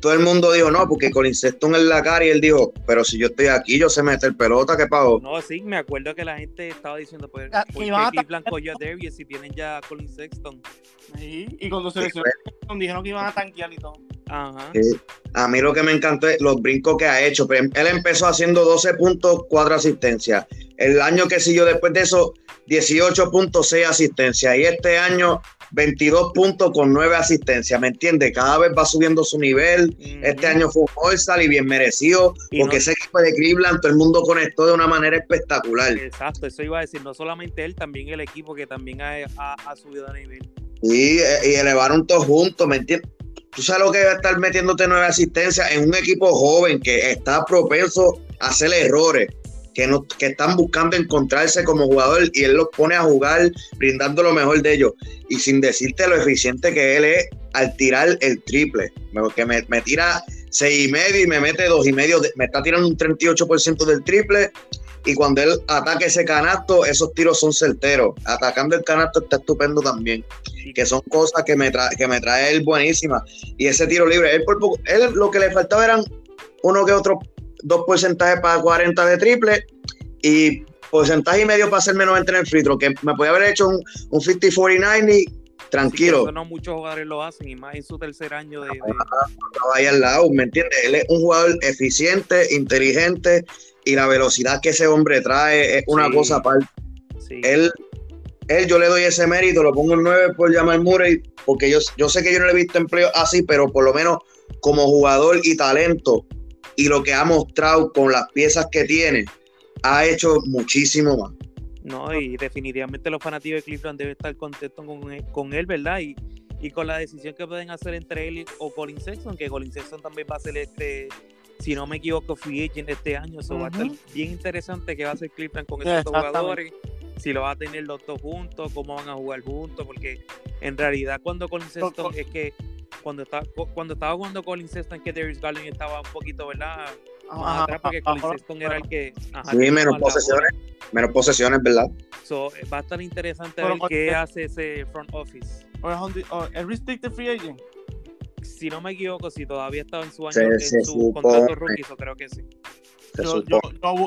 Todo el mundo dijo no, porque Colin Sexton es la cara y él dijo, pero si yo estoy aquí, yo sé meter pelota, ¿qué pago? No, sí, me acuerdo que la gente estaba diciendo, pues, ¿por y qué van a Cleveland cogió a Darius si tienen ya a Colin Sexton? Y cuando se lesionó, dijeron que iban a tanquear y todo. Ajá. Sí. A mí lo que me encantó es los brincos que ha hecho. Él empezó haciendo 12 puntos, 4 asistencias. El año que siguió después de eso, 18.6 asistencias. Y este año, 22 puntos con 9 asistencias. ¿Me entiendes? Cada vez va subiendo su nivel. Este año fue un all y bien merecido. Y Porque no- ese equipo de Cleveland, todo el mundo conectó de una manera espectacular. Exacto, eso iba a decir, no solamente él, también el equipo que también ha, ha- ha subido de nivel. Y, y elevaron todos juntos, ¿me entiendes? Tú sabes lo que es estar metiéndote nueve asistencias en un equipo joven que está propenso a hacer errores, que, están buscando encontrarse como jugador y él los pone a jugar brindando lo mejor de ellos. Y sin decirte lo eficiente que él es al tirar el triple, que me, tira seis y medio y me mete dos y medio, me está tirando un 38% del triple. Y cuando él ataca ese canasto, esos tiros son certeros. Atacando el canasto está estupendo también que son cosas que me, trae, que me trae él buenísima. Y ese tiro libre, él, por poco- él lo que le faltaba eran uno que otro, dos porcentajes para 40 de triple y porcentaje y medio para hacer menos en el free throw, que me podía haber hecho un, un 50-49 y tranquilo, no muchos jugadores lo hacen, y más en su tercer año de... de- estaba ahí al lado, ¿me entiendes? Él es un jugador eficiente, inteligente y la velocidad que ese hombre trae es una Sí. cosa aparte. sí. Él él yo le doy ese mérito, lo pongo en 9 por Jamal Murray, porque yo, yo sé que yo no le he visto empleo así, pero por lo menos como jugador y talento y lo que ha mostrado con las piezas que tiene, ha hecho muchísimo más. No, y definitivamente los fanáticos de Cleveland deben estar contentos con él, con él ¿verdad? Y, y con la decisión que pueden hacer entre él o Colin Sexton, que Colin Sexton también va a ser este, si no me equivoco, free agent este año. Eso va a estar bien interesante qué va a hacer Cleveland con estos dos jugadores. Si lo va a tener los dos juntos, cómo van a jugar juntos, porque en realidad cuando Colin Sexton es que cuando estaba cuando estaba jugando Colin Sexton que Darius Garland estaba un poquito, ¿verdad? Más Ajá, atrás porque Colin ajá, Sexton era el que ajá, Sí, menos posesiones, menos posesiones, ¿verdad? So, va a estar interesante Pero ver qué hace ese front office. O es restricted free agent. Si no me equivoco, si todavía estaba en su año, en su supone. contrato rookie, creo que sí. Yo, yo,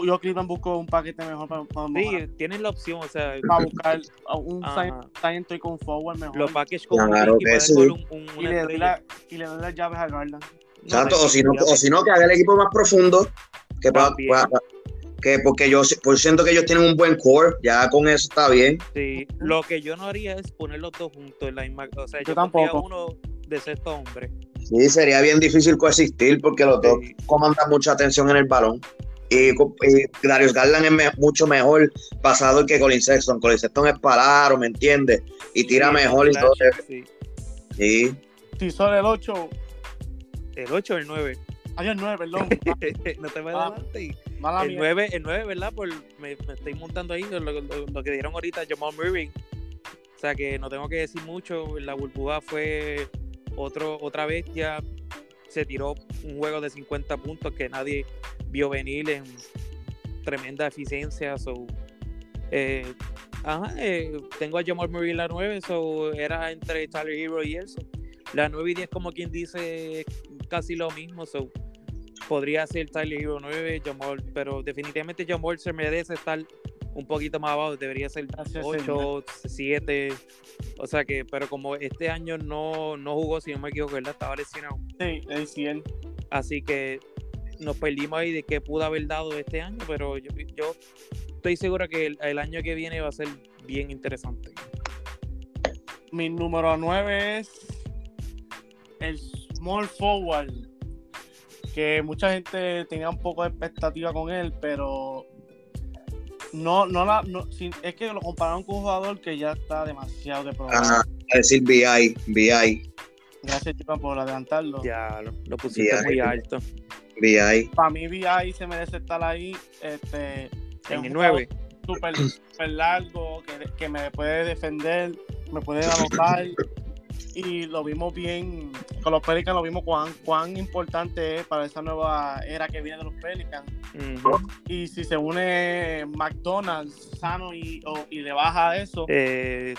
yo, Cleveland busco un paquete mejor para, para, Sí, tienen la opción, o sea, para buscar a un y con forward mejor. los package con Claro un sí. un, un, y, le doy la, y le doy las llaves a Garland. No, o si no, o si no, que haga el equipo más profundo, que, porque yo si- pues siento que ellos tienen un buen core, ya con eso está bien. Sí, lo que yo no haría es poner los dos juntos en la misma. O sea, yo, Yo tampoco. uno de sexto hombre. Sí, sería bien difícil coexistir porque los dos comandan mucha atención en el balón. Y, Darius Garland es me- mucho mejor pasado que Colin Sexton. Colin Sexton es parado, ¿me entiendes? Y tira Sí, mejor y todo. sí. Sí. Si son el 8, El 8 o el 9. hay el 9, perdón. no te vayas Ah, adelante. Mala El mía. 9, el 9, ¿verdad? Por, me, me estoy montando ahí lo, lo- lo que dieron ahorita Jamal Murray. O sea que no tengo que decir mucho. La burbuja fue otro, otra bestia. Se tiró un juego de 50 puntos que nadie vio venir en tremenda eficiencia. So, eh, eh, tengo a Jamal Murray la 9, so era entre Tyler Hero y eso. La 9 y 10, como quien dice, casi lo mismo. So, podría ser Tyler Hero 9, Jamal, pero definitivamente Jamal se merece estar un poquito más abajo, debería ser Gracias, 8, 7, o sea que, pero como este año no, no jugó, si no me equivoco, ¿verdad? Estaba lesionado, Sí, es él. así que nos perdimos ahí de qué pudo haber dado este año, pero yo, yo estoy seguro que el, el año que viene va a ser bien interesante. Mi número 9 es el small forward. Que mucha gente tenía un poco de expectativa con él, pero no, no la, no, sin- es que lo compararon con un jugador que ya está demasiado de. Ajá, a decir BI, BI, Gracias, Chico, por adelantarlo. Ya lo, lo pusiste muy ahí. alto. BI. Para mí, VI se merece estar ahí. Este, es En un el jugador 9. Súper súper largo, que, que me puede defender, me puede anotar. Y lo vimos bien con los Pelicans, lo vimos cuán, cuán importante es para esa nueva era que viene de los Pelicans. Y si se une McDonald's sano y, o- y le baja eso, Eh,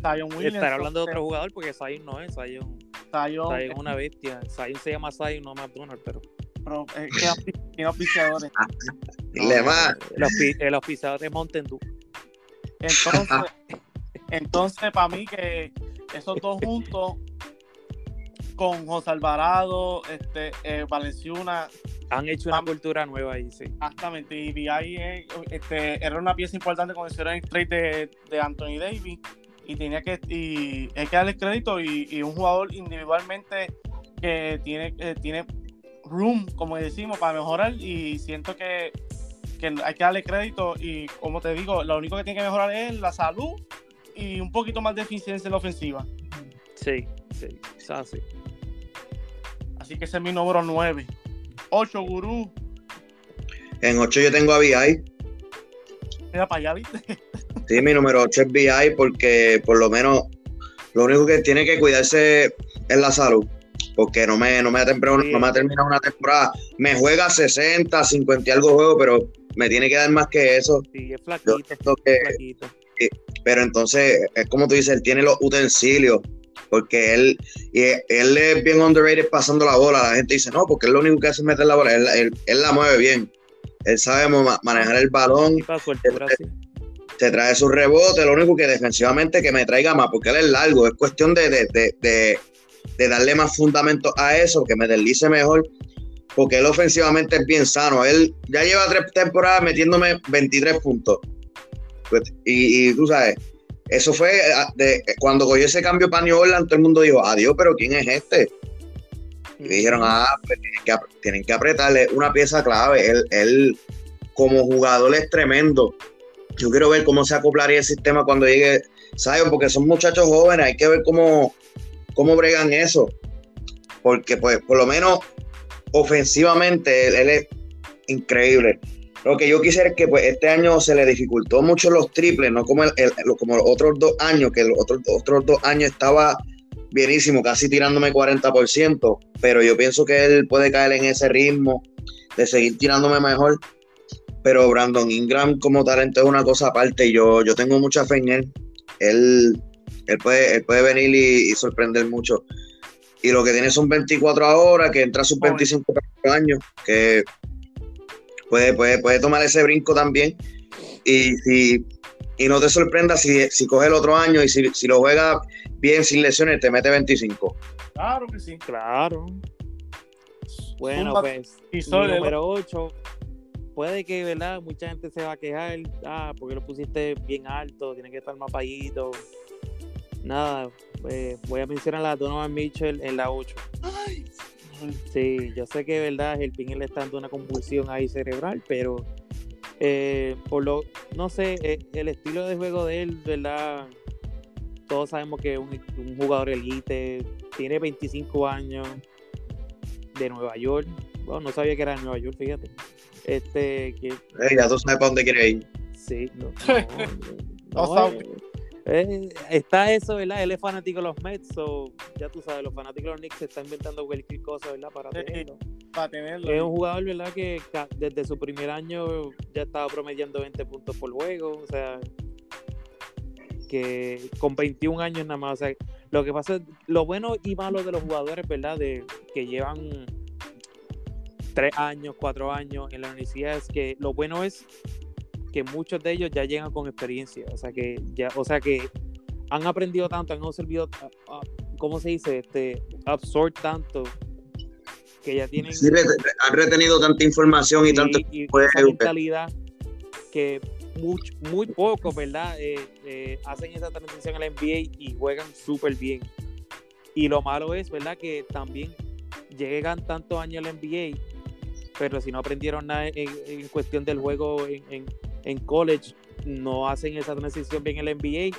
Zion Williams. estaré hablando de otro jugador porque Zion no es, Zion, Zion, Zion es una bestia. Zion se llama Zion, no McDonald, pero. pero es que auspici- tiene auspiciadores. Dile más. El, auspi- el auspiciador de Mountain Dew. Entonces, entonces para mí que esos dos juntos con José Alvarado, este, eh, Valenciuna, Han hecho una Am- cultura nueva ahí, sí. exactamente, y VI es, este, era una pieza importante con el cierre en straight de, de Anthony Davis y tenía que y hay que darle crédito y, y un jugador individualmente que tiene, que tiene room, como decimos, para mejorar y siento que, que hay que darle crédito y como te digo, lo único que tiene que mejorar es la salud y un poquito más de eficiencia en la ofensiva. Sí, sí, es así. Así que ese es mi número 9. 8, gurú. En 8 yo tengo a BI. Mira para allá, ¿viste? Sí, mi número 8 es BI porque por lo menos lo único que tiene que cuidarse es la salud. Porque no me, no me, ha, temprano- Sí. no me ha terminado una temporada. Me juega 60, 50 y algo juego, pero me tiene que dar más que eso. Sí, es Yo flaquito, siento que, flaquito. pero entonces, es como tú dices, él tiene los utensilios. Porque él, él es bien underrated pasando la bola. La gente dice, no, porque él lo único que hace es meter la bola. Él, él- él la mueve bien. Él sabe ma- manejar el balón. Se trae su rebote, lo único que defensivamente que me traiga más, porque él es largo, es cuestión de, de, de, de- de darle más fundamento a eso, que me deslice mejor, porque él ofensivamente es bien sano, él ya lleva tres temporadas metiéndome 23 puntos, Pues, y, y tú sabes, eso fue eh, de, cuando cogió ese cambio para New Orleans, todo el mundo dijo, adiós, pero ¿quién es este? Y dijeron, ah, pues tienen que, tienen que apretarle una pieza clave. Él, él, como jugador, es tremendo. Yo quiero ver cómo se acoplaría el sistema cuando llegue Zion, porque son muchachos jóvenes, hay que ver cómo, cómo bregan eso. Porque, pues, por lo menos ofensivamente, él, él es increíble. Lo que yo quisiera es que pues, este año se le dificultó mucho los triples, no como, el, el- como los otros dos años, que los otros, otros dos años estaba bienísimo, casi tirándome 40%, pero yo pienso que él puede caer en ese ritmo de seguir tirándome mejor. Pero Brandon Ingram como talento es una cosa aparte. Yo, yo tengo mucha fe en él. Él, él, puede, él puede venir y, y sorprender mucho. Y lo que tiene son 24 ahora, que entra a sus Joven. 25 años, que puede, puede, puede tomar ese brinco también. Y, si, y no te sorprenda si, si coge el otro año y si, si lo juega bien sin lesiones, te mete 25. Claro que sí. Claro. Bueno, Zumba pues, y número 8. Puede que, ¿verdad? Mucha gente se va a quejar. Ah, porque lo pusiste bien alto, tiene que estar más bajito. Nada, pues, voy a mencionar a Donovan Mitchell en la 8. Sí, yo sé que, ¿verdad? El pin le está dando una convulsión ahí cerebral, pero eh, por lo, no sé, eh, el estilo de juego de él, ¿verdad? Todos sabemos que es un, un jugador elite, tiene 25 años, de Nueva York. Bueno, no sabía que era de Nueva York, fíjate. Este, que Eh, ya tú sabes para dónde quiere ir. sí, no. No no, sabe. Eh, está eso, ¿verdad? Él es fanático de los Mets, so, ya tú sabes, los fanáticos de los Knicks se están inventando cualquier cosa, ¿verdad? Para tenerlo. Para tenerlo. Es un jugador, ¿verdad? Que desde su primer año ya estaba promediando 20 puntos por juego. O sea, que con 21 años nada más. O sea, lo que pasa es, lo bueno y malo de los jugadores, ¿verdad? De que llevan 3 años, 4 años en la universidad es que lo bueno es que muchos de ellos ya llegan con experiencia. O sea, que ya, o sea, que han aprendido tanto, han absorbido, ah, ah, ¿cómo se dice? Este, absorb tanto que ya tienen Sí, han retenido tanta información y tanto y esa pues. mentalidad que much- muy pocos, ¿verdad? Eh, eh, hacen esa transición a la NBA y juegan súper bien. Y lo malo es, ¿verdad? Que también llegan tantos años a la NBA, pero si no aprendieron nada en, en cuestión del juego en, en- en college, no hacen esa transición bien en la NBA.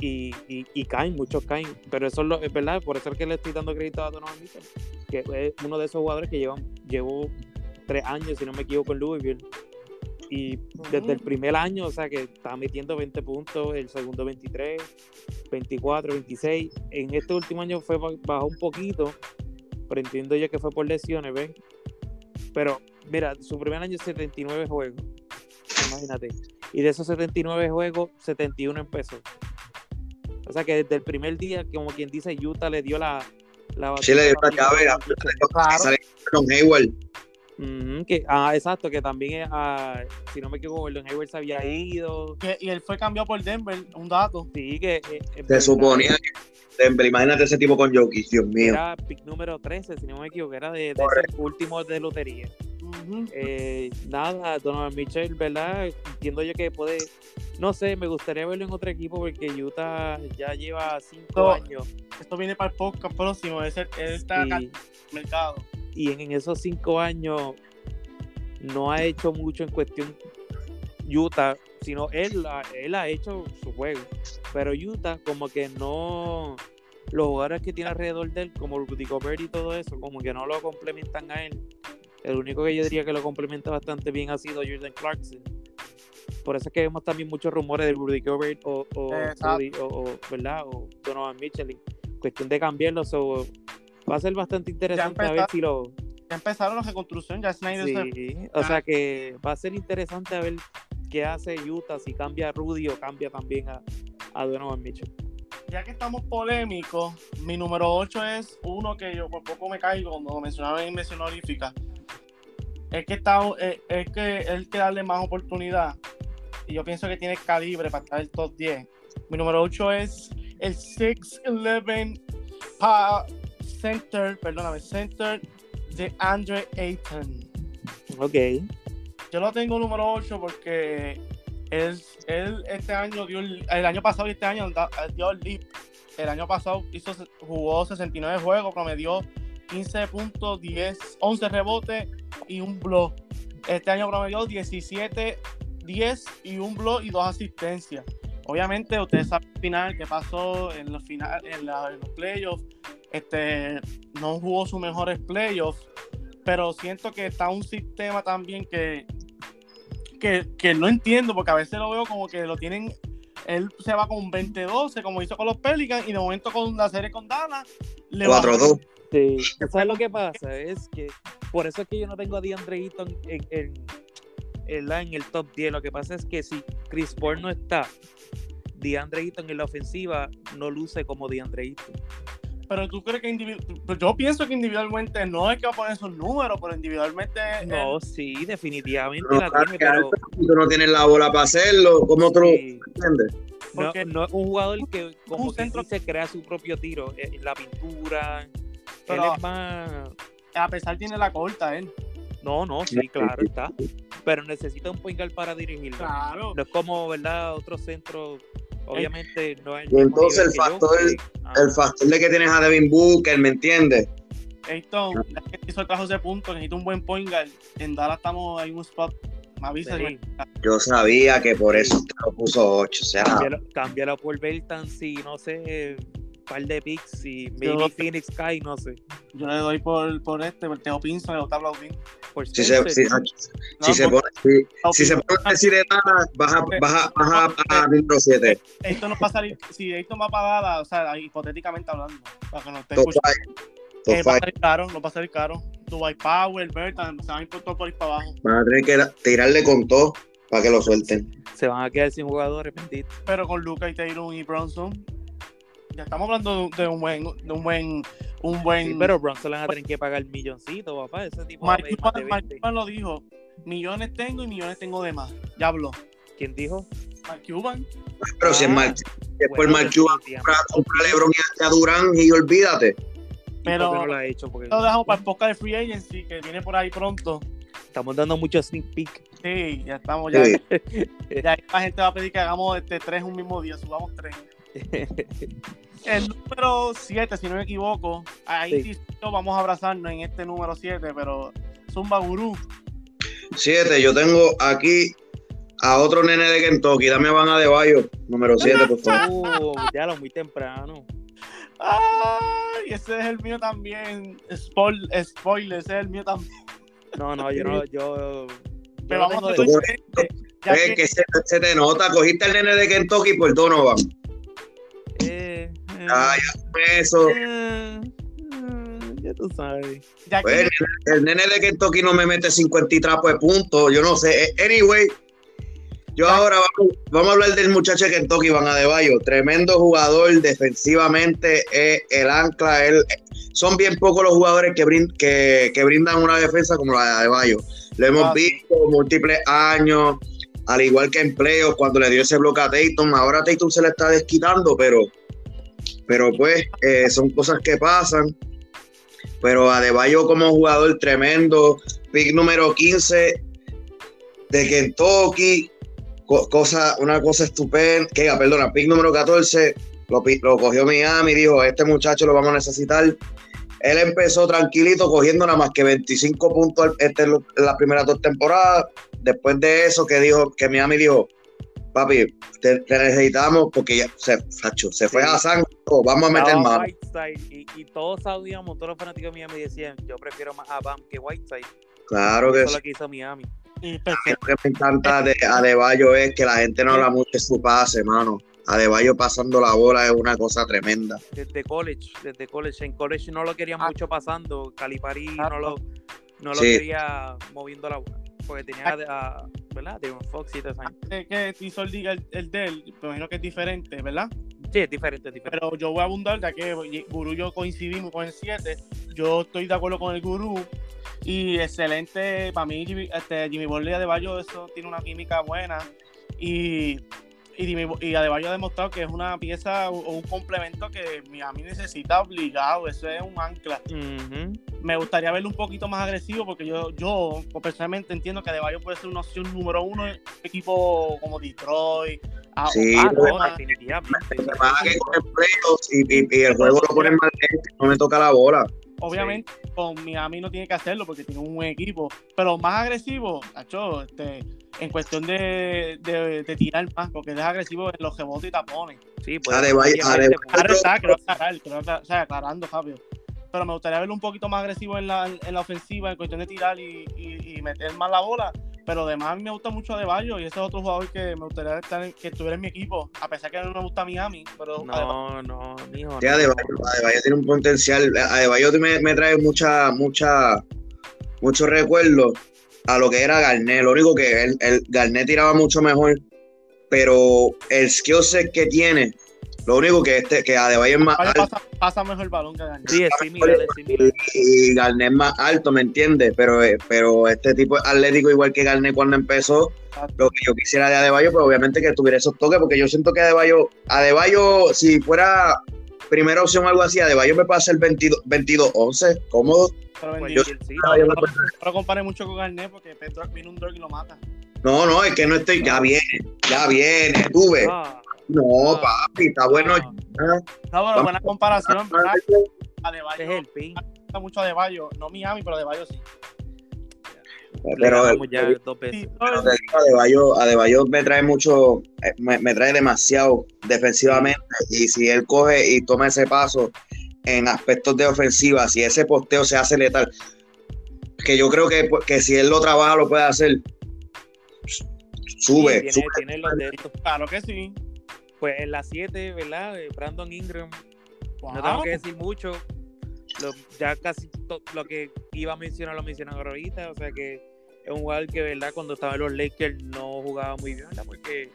Y, y- y caen, muchos caen. Pero eso es, lo, es verdad, por eso es que le estoy dando crédito a Donovan Mitchell, que es uno de esos jugadores que llevan, llevó tres años, si no me equivoco, en Louisville. Y desde el primer año, o sea, que está metiendo 20 puntos, el segundo 23, 24, 26. En este último año fue ba- bajó un poquito, pero entiendo yo que fue por lesiones, ¿ven? Pero, mira, su primer año 79 juegos, imagínate. Y de esos 79 juegos, 71 empezó. O sea que desde el primer día, como quien dice, Utah le dio la... la Sí, le dio la llave, a. Claro. Sale con Hayward. Que, ah, exacto, que también, ah, si no me equivoco, Gordon Hayward se había ido. Que- y él fue cambiado por Denver, un dato. Sí, que eh, eh, Se verdad, suponía que Denver, imagínate ese tipo con Jokic, Dios mío. Era pick número 13, si no me equivoco, era de, de ese último de lotería. Eh, nada, Donovan Mitchell, ¿verdad? Entiendo yo que puede, no sé, me gustaría verlo en otro equipo porque Utah ya lleva cinco años Esto viene para el podcast próximo. Está acá en y, el mercado. y en, en esos cinco años no ha hecho mucho en cuestión Utah, sino él, ha- él ha hecho su juego. Pero Utah como que no, los jugadores que tiene alrededor de él, como Rudy Gobert y todo eso, como que no lo complementan a él. El único que yo diría que lo complementa bastante bien ha sido Jordan Clarkson. Por eso es que vemos también muchos rumores de Rudy Gobert o, o, Exacto. Rudy- o- o, ¿verdad? o Donovan Mitchell. Cuestión de cambiarlo. so, va a ser bastante interesante a ver si lo, Ya empezaron la reconstrucción. Ya Snyder se Sí, o sea que va a ser interesante a ver qué hace Utah, si cambia a Rudy o cambia también a, a Donovan Mitchell. Ya que estamos polémicos, mi número 8 es uno que yo por poco me caigo cuando mencionaba en mención honorífica. Es que, está, eh, es que él que darle más oportunidad. Y yo pienso que tiene calibre para estar en el top 10. Mi número 8 es el 6'11 pa center, perdóname, center de Andre Ayton. Ok. Yo lo tengo número 8 porque Él, él este año dio el, año pasado y este año dio el leap. El año pasado hizo, jugó 69 juegos, promedió 15 puntos, 10, 11 rebotes y un block. Este año promedió 17, 10 y un block y dos asistencias. Obviamente, ustedes saben al final qué pasó en los, final, en, la- en los playoffs. Este, no jugó sus mejores playoffs, pero siento que está un sistema también que, que, que no entiendo, porque a veces lo veo como que lo tienen. Él se va con 20-12, como hizo con los Pelicans, y de momento con la serie con Dallas, le bajó 4-2. Sí, ¿tú ¿sabes lo que pasa? Es que por eso es que yo no tengo a DeAndre Ayton en, en, en en el top 10. Lo que pasa es que si Chris Paul no está, DeAndre Ayton en la ofensiva no luce como DeAndre Ayton. Pero tú crees que individu- pues yo pienso que individualmente no es que va a poner esos números, pero individualmente No, sí, definitivamente No, la claro tiene, que pero Tú no tienes la bola para hacerlo. ¿Cómo tú sí, entiendes? no, porque- no es un jugador que como un que centro- dice crea su propio tiro eh, en la pintura. Pero- él es más a pesar tiene la corta él. No, no, sí, claro está. Pero necesita un point guard para dirigirlo. Claro. No es como, ¿verdad? Otro centro, obviamente no es. Y entonces el factor- Jokic. Ah, El factor de que tienes a Devin Booker, ¿me entiendes? Ayton, ya que hizo el trabajo ese punto, necesita un buen point guard. En Dallas estamos ahí en un spot. Me avisa. Sí. si Yo sabía que por eso te lo puso 8. O sea, cámbialo, cámbialo por Bertans y no sé, par de picks y maybe Yo- Phoenix Sky, no sé. Yo le doy por, por este, por Teo Pinson, le gusta aplaudir. Por si se, si, No, si se pone, si, si se pone a decir de nada, baja, baja, baja a número 7. Ayton no va a salir, si Ayton va para Dallas, o sea, hipotéticamente hablando, para que no esté escuchando, 5. Top eh, va a 5. salir caro, no va a salir caro. Dubai Power, Bertan, se van a ir por ahí para abajo. Van a tener que tirarle con todo para que lo suelten. Se van a quedar sin jugadores, bendito. Pero con Luca y Taylor y Bronson, ya estamos hablando de un buen, de un buen, un buen. Sí, pero Bronson le van a tener que pagar milloncito, papá. Ese tipo Mike 20. Cuban lo dijo. Millones tengo y millones tengo de más. Ya habló. ¿Quién dijo? Mike Cuban. Pero si es Ah, mal, después bueno, Mark Cuban compra, LeBron y a Durán y olvídate. ¿Y Pero- no lo ha hecho? Porque Lo dejamos para el podcast de Free Agency que viene por ahí pronto. estamos dando mucho sneak peek. Sí, ya estamos. Ya, Sí. ya la gente va a pedir que hagamos este tres un mismo día. Subamos tres. El número 7, si no me equivoco. Ahí Sí. sí. vamos a abrazarnos en este número 7, pero Zumba Gurú. 7. Yo tengo aquí a otro nene de Kentucky. Dame a Van Adebayo, número 7, por favor. Uh, ya lo muy temprano. ¡Ay! Ese es el mío también. Spoil, spoiler, ese es el mío también. No, no, yo no, yo. Pero vamos a de- que- que se, se te nota, cogiste el nene de Kentucky por Donovan. Eh, eh, ya eso. eh, eh, ya tú sabes. ya Pues, el nene de Kentucky no me mete 50 y trapos de puntos. Yo no sé. Eh, Anyway, yo ahora vamos, vamos a hablar del muchacho de Kentucky, Van Adebayo. Tremendo jugador defensivamente. Es el ancla. Él, son bien pocos los jugadores que, brin- que, que brindan una defensa como la de Adebayo. Lo hemos Ah, sí. visto múltiples años. Al igual que en playoffs, cuando le dio ese bloque a Tatum. Ahora a Tatum se le está desquitando, pero, pero pues eh, son cosas que pasan. Pero Adebayo como jugador tremendo, pick número 15 de Kentucky, co- cosa, una cosa estupenda, que ah, perdona, pick número 14, lo, lo cogió Miami, dijo, este muchacho lo vamos a necesitar. Él empezó tranquilito, cogiendo nada más que 25 puntos este, en las primeras dos temporadas. Después de eso, que dijo, que Miami dijo, papi, te, te necesitamos porque ya se, Facho, se fue Sí. a sangre, vamos a meter mano. Y, y todos sabíamos, todos los fanáticos de Miami decían, yo prefiero más a Bam que Whiteside. Claro que Eso sí. es lo que hizo Miami. Lo que me encanta de Adebayo es que la gente no habla mucho de su pase, mano. Adebayo pasando la bola es una cosa tremenda. Desde college, desde college. En college no lo querían Ah. mucho pasando. Calipari Ah, no lo, no lo Sí. quería moviendo la bola. Porque tenía a, a- ¿verdad? Devon Fox y todo eso. que hizo el diga el, el de él, me imagino que es diferente, ¿verdad? Sí, es diferente, es diferente. Pero yo voy a abundar, ya que Gurú y yo coincidimos con el 7. Yo estoy de acuerdo con el Gurú. Y excelente, para mí, Jimmy, este, Jimmy de Bayo, eso tiene una química buena. Y y, y Adebayo ha demostrado que es una pieza o un complemento que Miami necesita obligado. Eso es un ancla. Me gustaría verlo un poquito más agresivo porque yo, yo pues, personalmente entiendo que Adebayo puede ser una opción número uno en un equipo como Detroit. Sí, Ah, no, definitivamente. Que pasa que con el y- y el juego lo ponen más lento, no me toca la bola. Obviamente con Miami no tiene que hacerlo porque tiene un buen equipo, pero más agresivo, Nacho, este, en cuestión de, de, de tirar más, porque es agresivo en los rebotes y tapones. Sí, pues, o sea, aclarando, Fabio. Pero me gustaría verlo un poquito más agresivo en la, en la ofensiva, en cuestión de tirar y, y- y meter más la bola. Pero además a mí me gusta mucho Adebayo y ese es otro jugador que me gustaría estar en- que estuviera en mi equipo, a pesar que no me gusta Miami. Pero Adebayo- No, no, mijo. Sí, no. Adebayo, Adebayo tiene un potencial. Adebayo me, me trae mucha, mucha, muchos recuerdos a lo que era Garnet. Lo único que el, el Garnet tiraba mucho mejor, pero el skill set que tiene, lo único que este, que Adebayo es más alto pasa, pasa mejor el balón que Garnett. Sí, es similar, es similar. y Garnet es más alto, ¿me entiendes? Pero, eh, pero este tipo es atlético igual que Garnet cuando empezó. Lo que yo quisiera de Adebayo, pues obviamente que tuviera esos toques, porque yo siento que Adebayo, Adebayo, si fuera primera opción o algo así, Adebayo me pasa el 22, 22-11, cómodo. Pero Pues, bendito. sí, yo No, no lo compare mucho con Garnett porque Pedro viene un drug y lo mata. No, no, es que no estoy, ya viene, ya viene, tú ves. ah, No, ah, papi, está bueno. ah, No, pero buena comparación, ¿verdad? Adebayo, es me el pin. mucho Adebayo. No Miami, pero Adebayo sí. Pero ya pero dos veces. Digo, Adebayo, Adebayo me trae mucho, eh, me, me trae demasiado defensivamente. Y si él coge y toma ese paso en aspectos de ofensiva, si ese posteo se hace letal, que yo creo que, que si él lo trabaja, lo puede hacer. Sube, Sí, tiene, sube. tiene los de estos. Claro que sí. Pues en la 7, ¿verdad? Brandon Ingram. Wow. No tengo que decir mucho. Lo- ya casi to- lo que iba a mencionar lo mencionaron ahorita. O sea que es un jugador que, ¿verdad? Cuando estaba en los Lakers no jugaba muy bien, ¿verdad? Porque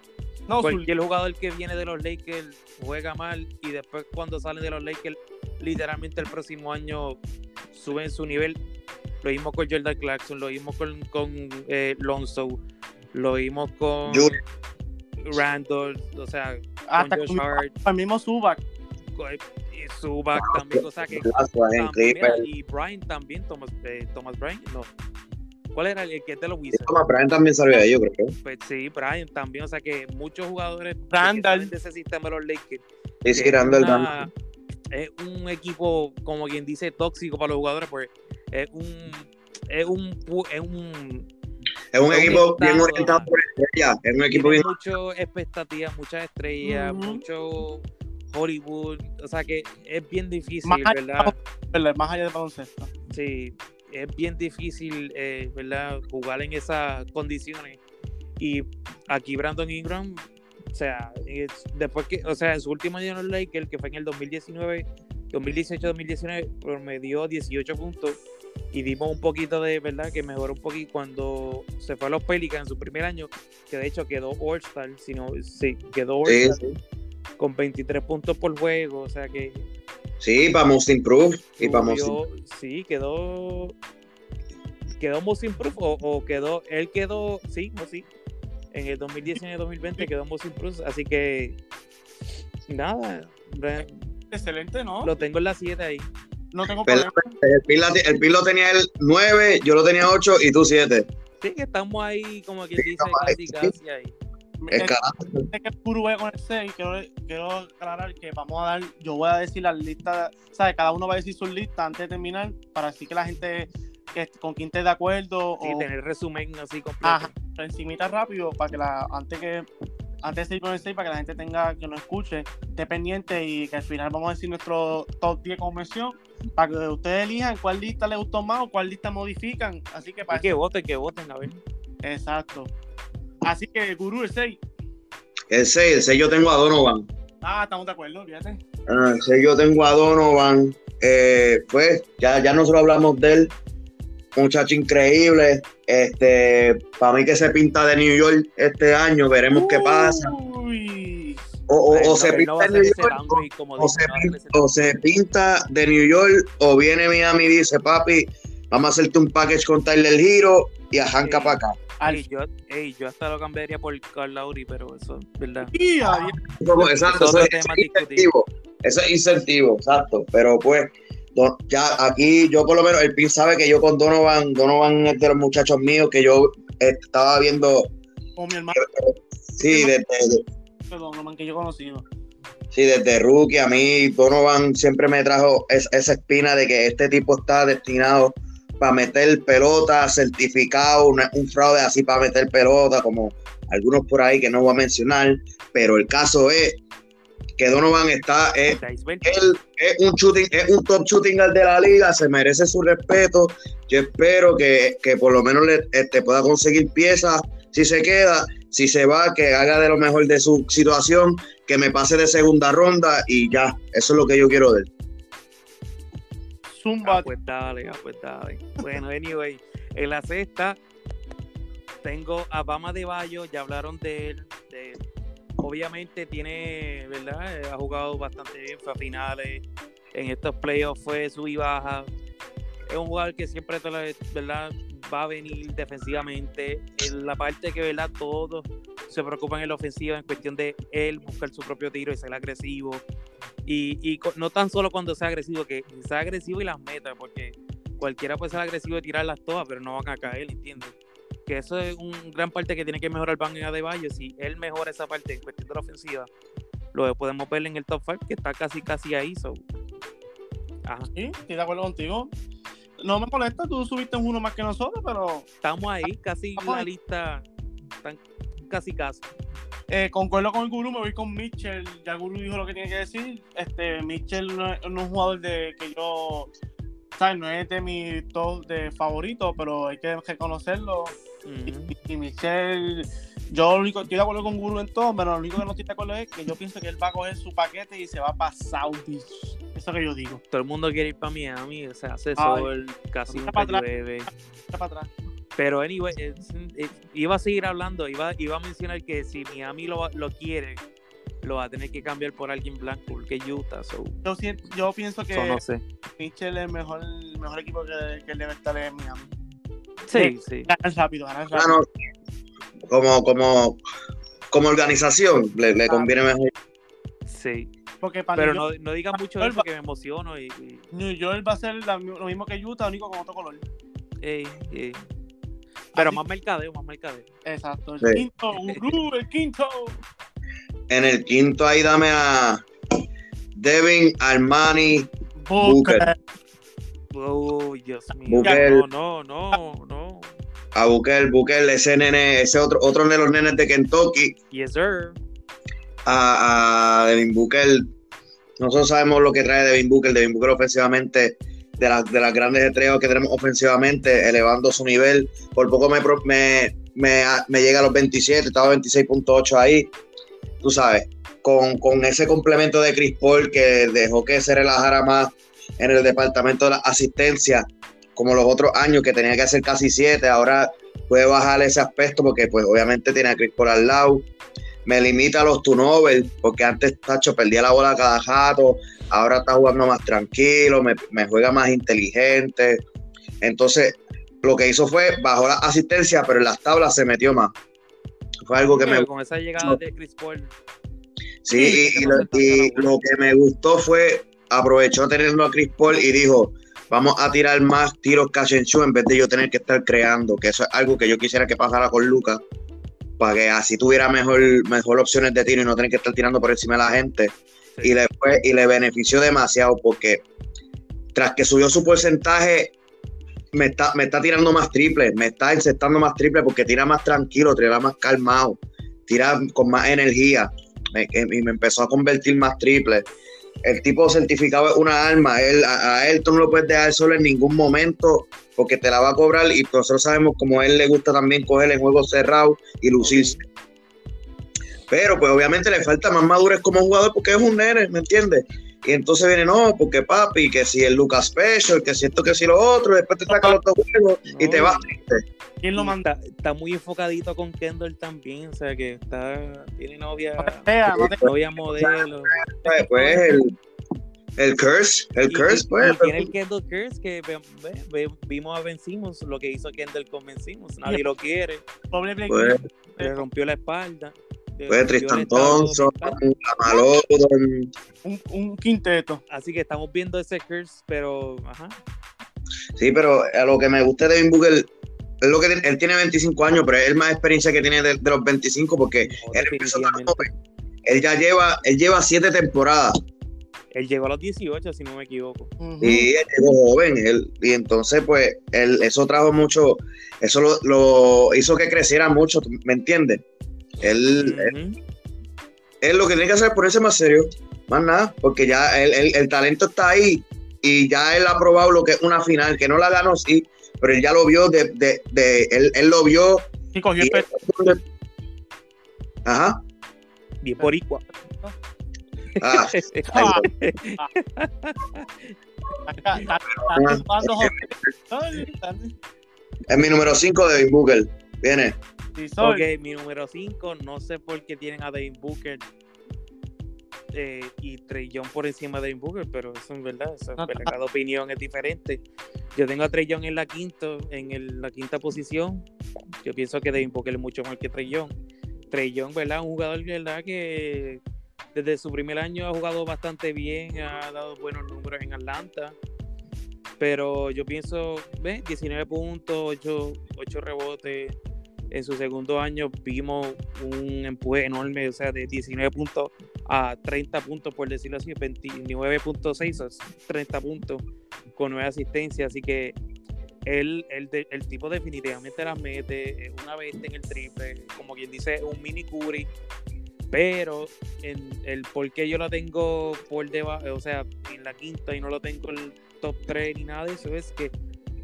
No, su- cualquier jugador que viene de los Lakers juega mal y después cuando salen de los Lakers, literalmente el próximo año suben su nivel. Lo vimos con Jordan Clarkson, lo vimos con, con eh, Lonzo, lo vimos con Randall, o sea, hasta con Josh con Hart, el mismo Zubac. y Zubac también, o sea que también, mira, y Brian también, Thomas, eh, Thomas Brian, no. ¿Cuál era el, el que es de los Wizards? Toma, Brian también salió de ellos, creo. Pues sí, Brian también, o sea que muchos jugadores Randall. de ese sistema de los Lakers Y que tirando es, una- es un equipo, como quien dice, tóxico para los jugadores, pues es un es un es un Es un equipo bien orientado por estrella. Es un equipo bien. muchas expectativas, muchas estrellas, mucho Hollywood, o sea que es bien difícil, Más ¿verdad? Más allá del baloncesto. Sí, es bien difícil, eh, ¿verdad? Jugar en esas condiciones. Y aquí Brandon Ingram, o sea, es- después que, o sea, en su último año en los Lakers, que fue en el 2019, 2018-2019, promedió 18 puntos y dimos un poquito de, ¿verdad? Que mejoró un poquito cuando se fue a los Pelicans en su primer año, que de hecho quedó All-Star, sino, sí, quedó Sí, All-Star con 23 puntos por juego, o sea que Sí, para Most Improve. Y para Most subió- sí, quedó. ¿Quedó Most Improved o, o quedó. Él quedó. Sí, no, sí. En el 2019-2020 quedó Most Improved. Así que. Nada. Excelente, ¿no? Lo tengo en la 7 ahí. No tengo problema. El Pil, la- el tenía el 9, yo lo tenía 8 y tú 7. Sí, que estamos ahí, como quien dice, casi, casi ahí. Es que el con el 6, quiero, quiero aclarar que vamos a dar, yo voy a decir las listas, ¿sabes? Cada uno va a decir sus listas antes de terminar, para así que la gente que, con quien esté de acuerdo Sí, o tener resumen así completo. ajá, encimita rápido, para que la, antes que antes de ir con el 6, para que la gente tenga, que nos escuche, esté pendiente y que al final vamos a decir nuestro top 10 como mención, para que ustedes elijan cuál lista les gustó más o cuál lista modifican. Así que para Y que voten, que voten, a ver. Exacto. Así que, Guru, el 6. El 6, el 6 yo tengo a Donovan. Ah, estamos de acuerdo, fíjate. Ah, el 6 yo tengo a Donovan. Eh, pues ya, ya nosotros hablamos de él. Muchacho increíble. Este, para mí que se pinta de New York este año, veremos qué pasa. O, se pinta de New York, o se, pinta de New York, o viene Miami y dice, papi, vamos a hacerte un package con Tyler Hero y arranca Sí. para acá. Al Ey, yo, ey, yo hasta lo cambiaría por Carl Lowry, pero eso es verdad. Como, exacto, eso, es incentivo. Eso es incentivo, exacto. Pero pues, ya aquí yo por lo menos, el PIN sabe que yo con Donovan, Donovan es de los muchachos míos que yo estaba viendo, Como mi hermano, sí, desde, man, que yo conocido. sí, desde rookie, a mí Donovan siempre me trajo es- esa espina de que este tipo está destinado para meter pelota, certificado, una- un fraude así para meter pelota, como algunos por ahí que no voy a mencionar, pero el caso es que Donovan está, es, él es un shooting, es un top shooting guard de la liga, se merece su respeto. Yo espero que, que por lo menos le este, pueda conseguir piezas si se queda, si se va, que haga de lo mejor de su situación, que me pase de segunda ronda y ya, eso es lo que yo quiero de él. Zumba. Ah, pues dale, ah, pues dale. Bueno, anyway, en la sexta tengo a Bama de Bayo, ya hablaron de él. de- obviamente tiene, ¿verdad? Ha jugado bastante bien, fue a finales. En estos playoffs fue sub y baja. Es un jugador que siempre, ¿verdad? Va a venir defensivamente. En la parte que, ¿verdad? Todos se preocupan en la ofensiva en cuestión de él buscar su propio tiro y ser agresivo. Y, y no tan solo cuando sea agresivo, que sea agresivo y las meta, porque cualquiera puede ser agresivo y tirarlas todas, pero no van a caer, ¿entiendes? Que eso es un gran parte que tiene que mejorar Van en Adebayo. Si él mejora esa parte en cuestión de la ofensiva, lo podemos ver en el top 5, que está casi casi ahí. So. Ajá. Sí, estoy de acuerdo contigo. No me molesta, tú subiste uno más que nosotros, pero Estamos ahí, casi Estamos la lista, están casi casi. eh, concuerdo con el Guru, me voy con Mitchell. Ya el Guru dijo lo que tiene que decir. Este, Mitchell no es, no es un jugador de que yo, ¿sabes? No es de mi top de favorito, pero hay que reconocerlo. Y, Ujú. y- y Michelle, yo lo único, estoy de acuerdo con Guru en todo, pero lo único que no estoy de acuerdo es que yo pienso que él va a coger su paquete y se va para Saudi. Eso que yo digo. Todo el mundo quiere ir para Miami, o sea, hace sol, casi nunca llueve. Echa para atrás. Pero, anyway, eh, eh, iba a seguir hablando, iba, iba a mencionar que si Miami lo, lo quiere, lo va a tener que cambiar por alguien blanco, porque Utah, so, Yo, siento- yo pienso que so no sé. Mitchell es el mejor, el mejor equipo que, que él debe estar en Miami. Sí, sí. Ganar rápido, ganar rápido. Bueno, como, como, como organización, le, le conviene mejor. Sí. Porque para Pero no, no digan mucho de eso que me emociono y, y- New York va a ser la- lo mismo que Utah, único con otro color. ey, ey. Pero Así- más mercadeo, más mercadeo. Exacto. El Sí. quinto, Guru, el quinto. En el quinto ahí dame a Devin Armani. Booker. Oh, Dios mío. No, no, no, no. A Bukel, Bukel, ese nene, ese otro, otro de los nenes de Kentucky, Yes, sir. a, a Devin Booker. Nosotros sabemos lo que trae Devin Booker. Devin Booker ofensivamente, de, las de las grandes estrellas que tenemos ofensivamente, elevando su nivel. Por poco me, me, me, me llega a los 27, estaba 26.8 ahí. Tú sabes, con, con ese complemento de Chris Paul que dejó que se relajara más en el departamento de la asistencia, como los otros años que tenía que hacer casi 7, ahora puede bajar ese aspecto porque pues obviamente tiene a Chris Paul al lado me limita a los turnovers, porque antes, Tacho, perdía la bola cada jato, ahora está jugando más tranquilo, me, me juega más inteligente. Entonces, lo que hizo fue, bajó la asistencia, pero en las tablas se metió más. Fue algo que me Pero con esa llegada de Chris Paul, Sí, Sí, y, y lo, y lo que me gustó fue, aprovechó teniendo a Chris Paul y dijo, vamos a tirar más tiros catch and shoot en vez de yo tener que estar creando, que eso es algo que yo quisiera que pasara con Lucas, para que así tuviera mejor, mejor opciones de tiro y no tener que estar tirando por encima de la gente. Sí. Y, le fue, y le benefició demasiado porque tras que subió su porcentaje, me está, me está tirando más triple, me está encestando más triple porque tira más tranquilo, tira más calmado, tira con más energía me- y me empezó a convertir más triple. El tipo certificado es una arma, él, a, él tú no lo puedes dejar solo en ningún momento porque te la va a cobrar y nosotros sabemos como a él le gusta también coger en juegos cerrados y lucirse. Pero pues obviamente le falta más madurez como jugador porque es un nene, ¿me entiendes? Y entonces viene, no, porque papi, que si el Lucas Special, que si esto, que si lo otro, después te saca los dos juegos y te vas triste. ¿Quién lo manda? Está, muy enfocadito con Kendall también, o sea que está, tiene novia, No te creas, no te novia modelo. Pues el, El curse, el Y- curse, y- pues. y tiene el Kendall Curse que ve- ve- ve- vimos a Ben Simmons, lo que hizo Kendall con Ben Simmons. Nadie lo quiere. Pobre Pues, Le rompió la espalda. Pues el Tristan Thompson. Malone. un, un quinteto. Así que estamos viendo ese curse, pero ajá. Sí, pero a lo que me gusta de Devin Booker es lo que él tiene 25 años, pero es más experiencia que tiene de, de los 25 porque No, él empezó tan joven. Él ya lleva, él lleva siete temporadas Él llegó a los 18, si no me equivoco. Ujú. y él llegó joven. Él, y entonces, pues, él, eso trajo mucho, eso lo, lo hizo que creciera mucho, ¿me entiendes? Él, él, lo que tiene que hacer es ponerse más serio, más nada, porque ya él- él- el talento está ahí y ya él ha probado lo que es una final, que no la ganó, sí, pero él ya lo vio, de, de, de- él, él lo vio. Y cogió el y- pe- Ajá. Bien boricua. Ah, Ah. Es mi número 5 de Booker. Viene. Sí, soy. ok, mi número 5, no sé por qué tienen a Devin Booker eh, y Trey Young por encima de Devin Booker, pero eso es verdad, eso es verdad, cada opinión es diferente. Yo tengo a Trey Young en la quinta, en el- la quinta posición. Yo pienso que Devin Booker es mucho mejor que Trey Young. Trey Young, ¿verdad? Un jugador, ¿verdad? Que desde su primer año ha jugado bastante bien, ha dado buenos números en Atlanta. Pero yo pienso, ¿ves? 19 puntos, 8, 8 rebotes. En su segundo año vimos un empuje enorme, o sea, de 19 puntos a 30 puntos, por decirlo así, 29.6 a 30 puntos con 9 asistencias. Así que de- el tipo definitivamente las mete, una bestia en el triple, como quien dice, un mini Curry. Pero en el por qué yo lo tengo por debajo, o sea, en la quinta y no lo tengo en el top 3 ni nada de eso, es que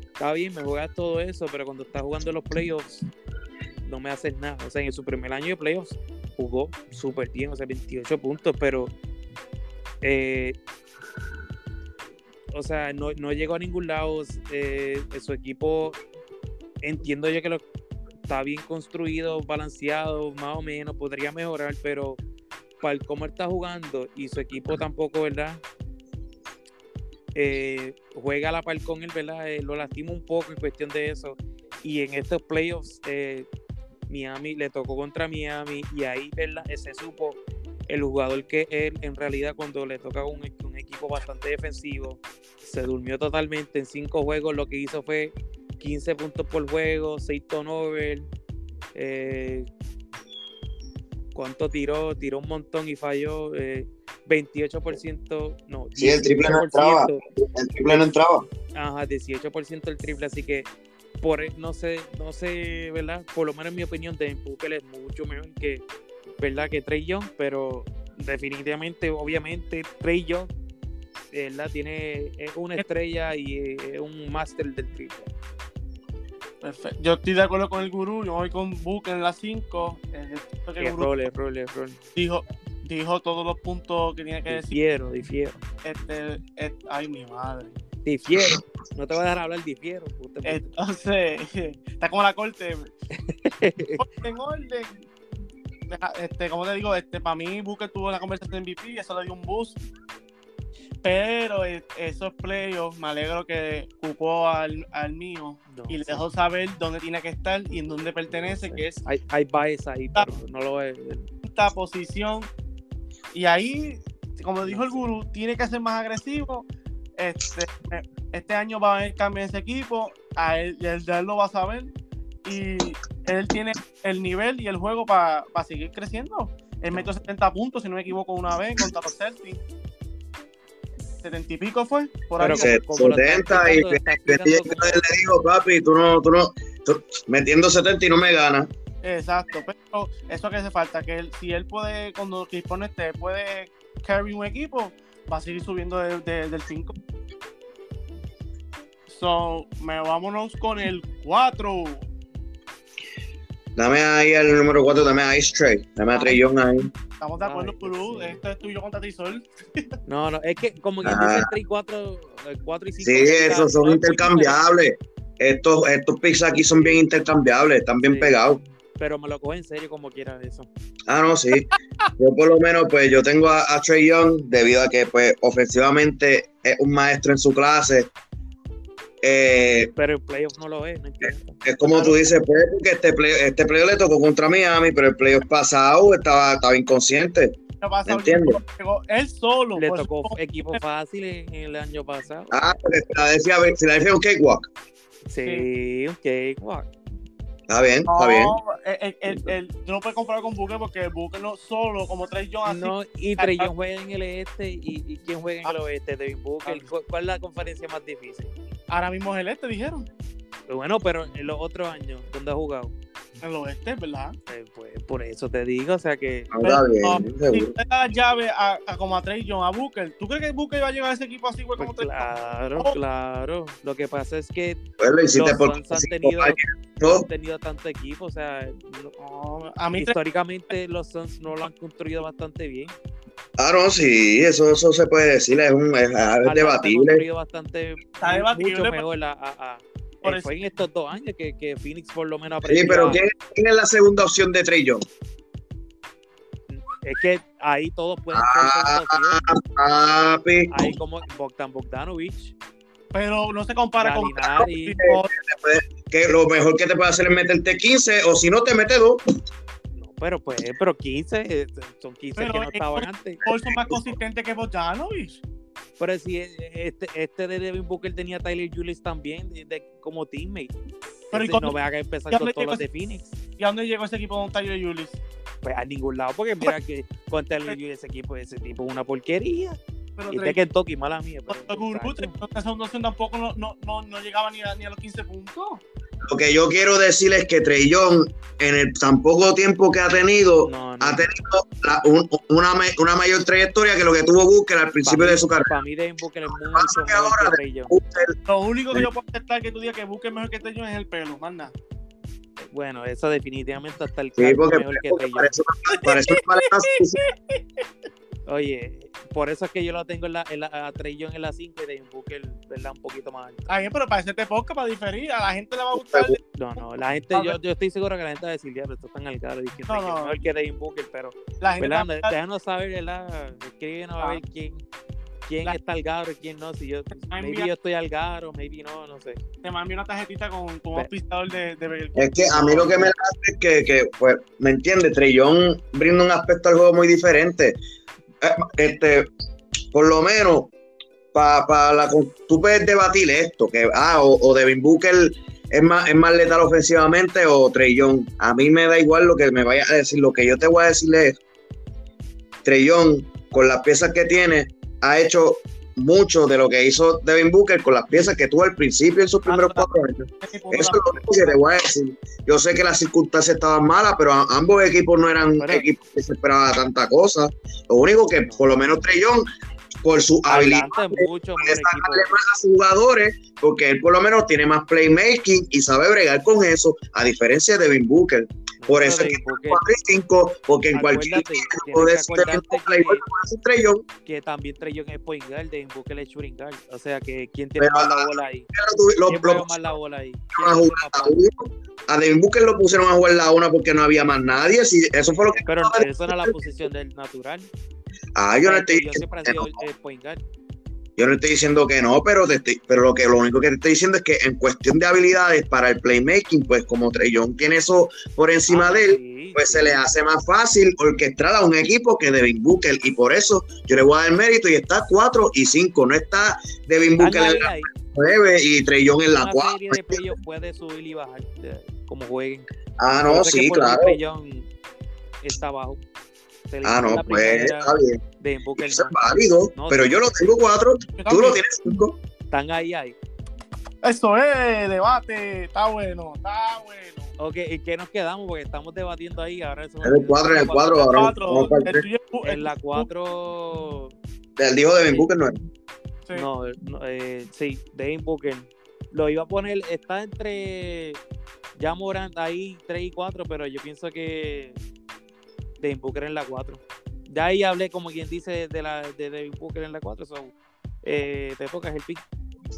está bien, me juegas todo eso, pero cuando estás jugando los playoffs, no me haces nada. O sea, en su primer año de playoffs jugó súper bien, o sea, 28 puntos, pero eh, o sea, no, no llegó a ningún lado. eh, su equipo, entiendo yo que lo, está bien construido, balanceado, más o menos, podría mejorar, pero para el cómo está jugando y su equipo tampoco, ¿verdad? Eh, juega a la par con él, ¿verdad? Eh, lo lastima un poco en cuestión de eso. Y en estos playoffs, eh, Miami le tocó contra Miami y ahí, ¿verdad? Se supo el jugador que él en realidad cuando le toca un, un equipo bastante defensivo, se durmió totalmente en cinco juegos, lo que hizo fue 15 puntos por juego, 6 turnovers, eh, ¿cuánto tiró? Tiró un montón y falló, eh, 28%, no, Sí, el triple no entraba. 18%. El triple no entraba. Ajá, 18% el triple, así que por e- no sé, no sé, ¿verdad? Por lo menos en mi opinión, Devin Booker es mucho mejor que, ¿verdad? Que Trey Young, pero definitivamente, obviamente, Trey Young, ¿verdad? Tiene es una estrella y eh, es un máster del triple. Perfecto. Yo estoy de acuerdo con el gurú. Yo voy con Book en la 5. El Es gurú rol, es rol, es rol. dijo, dijo todos los puntos que tiene que decir. Difiero, difiero. Este, este- ay, mi madre. Difiero. No te voy a dejar hablar, difiero. Entonces, está como la corte. en orden. Deja- Este, como te digo, este, para mí Booker tuvo la conversación de MVP y eso le dio un boost. Pero eh, esos playoffs, me alegro que ocupó al, al mío No, y le sí. dejó saber dónde tiene que estar y en dónde pertenece, que es Hay, hay bias ahí, Ah. pero no lo es. quinta posición. Y ahí, como dijo el gurú, tiene que ser más agresivo. Este, este año va a haber cambio en ese equipo. A él, y él, él lo va a saber. Y él tiene el nivel y el juego para seguir creciendo. Él metió 70 puntos, si no me equivoco, una vez contra los Celtics. 70 y pico fue. Por ahí. Pero como lo estás 70 y que como- le digo, papi, tú no, tú no, tú- metiendo 70 y no me ganas. Exacto, pero eso que hace falta, que él, si él puede, cuando Paul esté, puede carry un equipo, va a seguir subiendo de- de- del 5. So, me vámonos con el 4. Dame ahí el número 4, dame a Ice Tray, dame a Trey Young ahí. Estamos de acuerdo, Guru. sí. Esto es tuyo contra Tisol. No, no, es que como quien Ah. dice el 3 y 4, el 4 y 5. Sí, esos son intercambiables. Estos, estos picks aquí son bien intercambiables, están bien Sí. pegados. Pero me lo coge en serio como quiera eso. Ah, no, sí. Yo por lo menos, pues yo tengo a, a Trey Young debido a que, pues, ofensivamente es un maestro en su clase. Eh, Pero en playoff no lo es, no entiendo. es como tú dices, pues, porque este play, este playoff le tocó contra Miami, pero el playoff pasado estaba, estaba inconsciente. ¿Qué pasa? Entiendo. Él solo. Le tocó equipo fácil en el año pasado. Ah, porque Filadelfia, Filadelfia es un cakewalk. Sí, un cakewalk. Está bien, está bien. No, el, el, el- no puedes comparar con Booker porque Booker no solo, como Trey Young, así. No, y Trey Young juega en el este y, y quién juega en el oeste, Devin Booker. Ah. ¿Cu- ¿Cuál es la conferencia más difícil? Ahora mismo es el este, dijeron. Pues Bueno, pero en los otros años, ¿dónde ha jugado? En el oeste, ¿verdad? Eh, pues por eso te digo, o sea que está No, bien, Si seguro. usted da la llave a, a como a Trey Young, a Booker, ¿tú crees que Booker iba a llegar a ese equipo así, güey, pues como Trey Young? claro, Oh. claro. Lo que pasa es que Pues lo hiciste los Suns han tenido, han tenido tanto equipo, o sea, no- a mí históricamente los Suns no lo han construido bastante bien. Ah, no, sí, eso, eso se puede decir, es, un, es, es debatible. construido bastante Está debatible, mucho pero- mejor a, a- a- Por eh, fue en estos dos años que, que Phoenix por lo menos Sí, aprendió pero a- ¿quién, quién es la segunda opción de Trey Young? es que ahí todos pueden Ah, ser sensación. Papi, ahí como Bogdan Bogdanovich pero no se compara con Gallinari. que lo mejor que te puede hacer es meterte 15, o si no te mete dos. no, pero pues pero 15 eh, son 15 Pero que no es- estaban antes son más consistentes que Bogdanovich. Pero si eh, este, este de Devin Booker tenía a Tyler Julius también de- de- como teammate Pero ¿y cuando- no me haga empezar con todos los de Phoenix ¿Y a dónde llegó ese equipo con Tyler Julius? pues a ningún lado porque mira que con Tyler Julius ese equipo ese tipo es una porquería Pero y de Kentucky mala mía pero, Pero esa fundación tampoco no, no, no, no llegaba ni a, ni a los 15 puntos. Lo que yo quiero decir es que Trey Young, en el tan poco tiempo que ha tenido, no, no. ha tenido la- un- una, una mayor trayectoria que lo que tuvo Booker al principio de su carrera. Para mí Devin Booker es mucho pasa que mejor ahora- que Lo único que yo puedo aceptar que tú digas que Booker es mejor que Trey Young es el pelo, más nada. Bueno, eso definitivamente hasta el Sí, porque, mejor que porque Trey Young. parece, parece. Oye, por eso es que yo lo tengo en la, en la, a Trey en la 5 y Devin Booker, ¿verdad? Un poquito más alto. Está bien, pero para hacerte podcast, para diferir, a la gente le va a gustar. No, no, la gente, yo, yo estoy seguro que la gente va a decir, ya, pero esto están al caro, y que No, no. mejor que Devin Booker, pero, La gente ¿verdad? a. Déjanos saber, ¿verdad? Escríbenos a Ah. ver quién, quién La- está al garo y quién no. Si yo, Ay, maybe mira. yo estoy al garo, maybe no, no sé. Te mandé una tarjetita con, con un auspiciador de, de. Es que a mí lo que me hace es que, que, pues, ¿me entiendes? Young brinda un aspecto al juego muy diferente. Eh, Este, por lo menos, para la con- tú puedes debatir esto, que ah, o, Devin Booker es más, es más letal ofensivamente o Young. A mí me da igual lo que me vaya a decir. Lo que yo te voy a decir es, Young, con las piezas que tiene, ha hecho mucho de lo que hizo Devin Booker con las piezas que tuvo al principio en sus primeros cuatro años. Tipo Eso es lo único que te voy a decir. Yo sé que las circunstancias estaban malas, pero a- ambos equipos no eran Bueno. equipos que se esperaba tanta cosa. Lo único que, por lo menos, Trellón, por su habilidad, mucho a sus jugadores, porque él por lo menos tiene más playmaking y sabe bregar con eso, a diferencia de Devin Booker. Por No, eso es que Booker, 4 y 5, porque en cualquier tienes de que acordarte que- que también Trey Young es point guard, Devin Booker es shooting guard. O sea, que ¿quién tiene Pero, más la bola ahí? lo, lo, ¿Quién lo juega más la bola ahí? a ¿Quién hace jugar uno. A Devin Booker lo pusieron a jugar la una porque no había más nadie. Si, eso fue lo que. Pero eso no es la posición del natural. Ah, yo no estoy Yo siempre he diciendo sido no. el point guard. Yo no estoy diciendo que no, pero, te estoy- pero lo, que, lo único que te estoy diciendo es que en cuestión de habilidades para el playmaking, pues como Young tiene eso por encima Ah, de él, sí, pues sí. se le hace más fácil orquestar a un equipo que Devin Booker. Y por eso yo le voy a dar mérito y está 4 y 5. No está Devin Booker en la ahí. 9 y Young en la Una 4. serie de playoffs puede subir y bajar de- como jueguen. Ah, no, sé sí, claro. Young está abajo. Ah, no, la pues está bien. de Booker Eso es válido. No, pero sí. yo lo tengo 4, Yo tú lo tienes 5. Están ahí, ahí. Eso es, debate, está bueno, está bueno. Ok, ¿y qué nos quedamos? Porque estamos debatiendo ahí. Ahora eso En el 4, en el 4, ahora Cuatro, el el En la 4. Él dijo Devin Sí. Booker, no es. sí. No, no, eh, sí, Devin Booker. Lo iba a poner, está entre ya Morant ahí 3 y 4, pero yo pienso que Devin Booker en la 4. Ya ahí hablé, como quien dice, de, la, de Devin Booker en la 4. So, eh, te tocas el pick.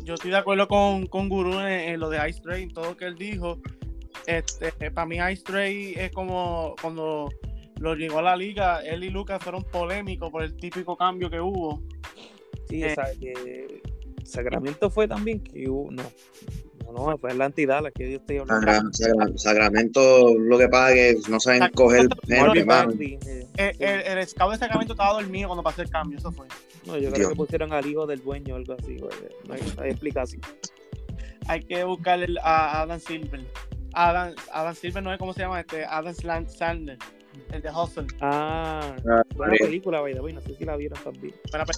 Yo estoy de acuerdo con, con Guru en, en lo de Ice Train, todo lo que él dijo. este, para mí Ice Stray es como cuando lo llegó a la liga, él y Lucas fueron polémicos por el típico cambio que hubo. Sí, Eh. que Sacramento fue también que hubo, no, no, no, fue Atlanta la que yo estoy hablando. Sagra- Sagra- Sacramento, lo que pasa es que no saben coger eh, sí. El, el scout de Sacramento estaba dormido cuando pasó el cambio, eso fue. No, yo creo Dios. que pusieron al hijo del dueño o algo así, güey. No hay, hay explicación. Hay que buscar el- a Adam Silver. Adam, Adam Silver no es cómo se llama, este Adam Sandler, el de Hustle. Ah, Ah, buena película, by the way, no sé si la vieron también. Buena pe-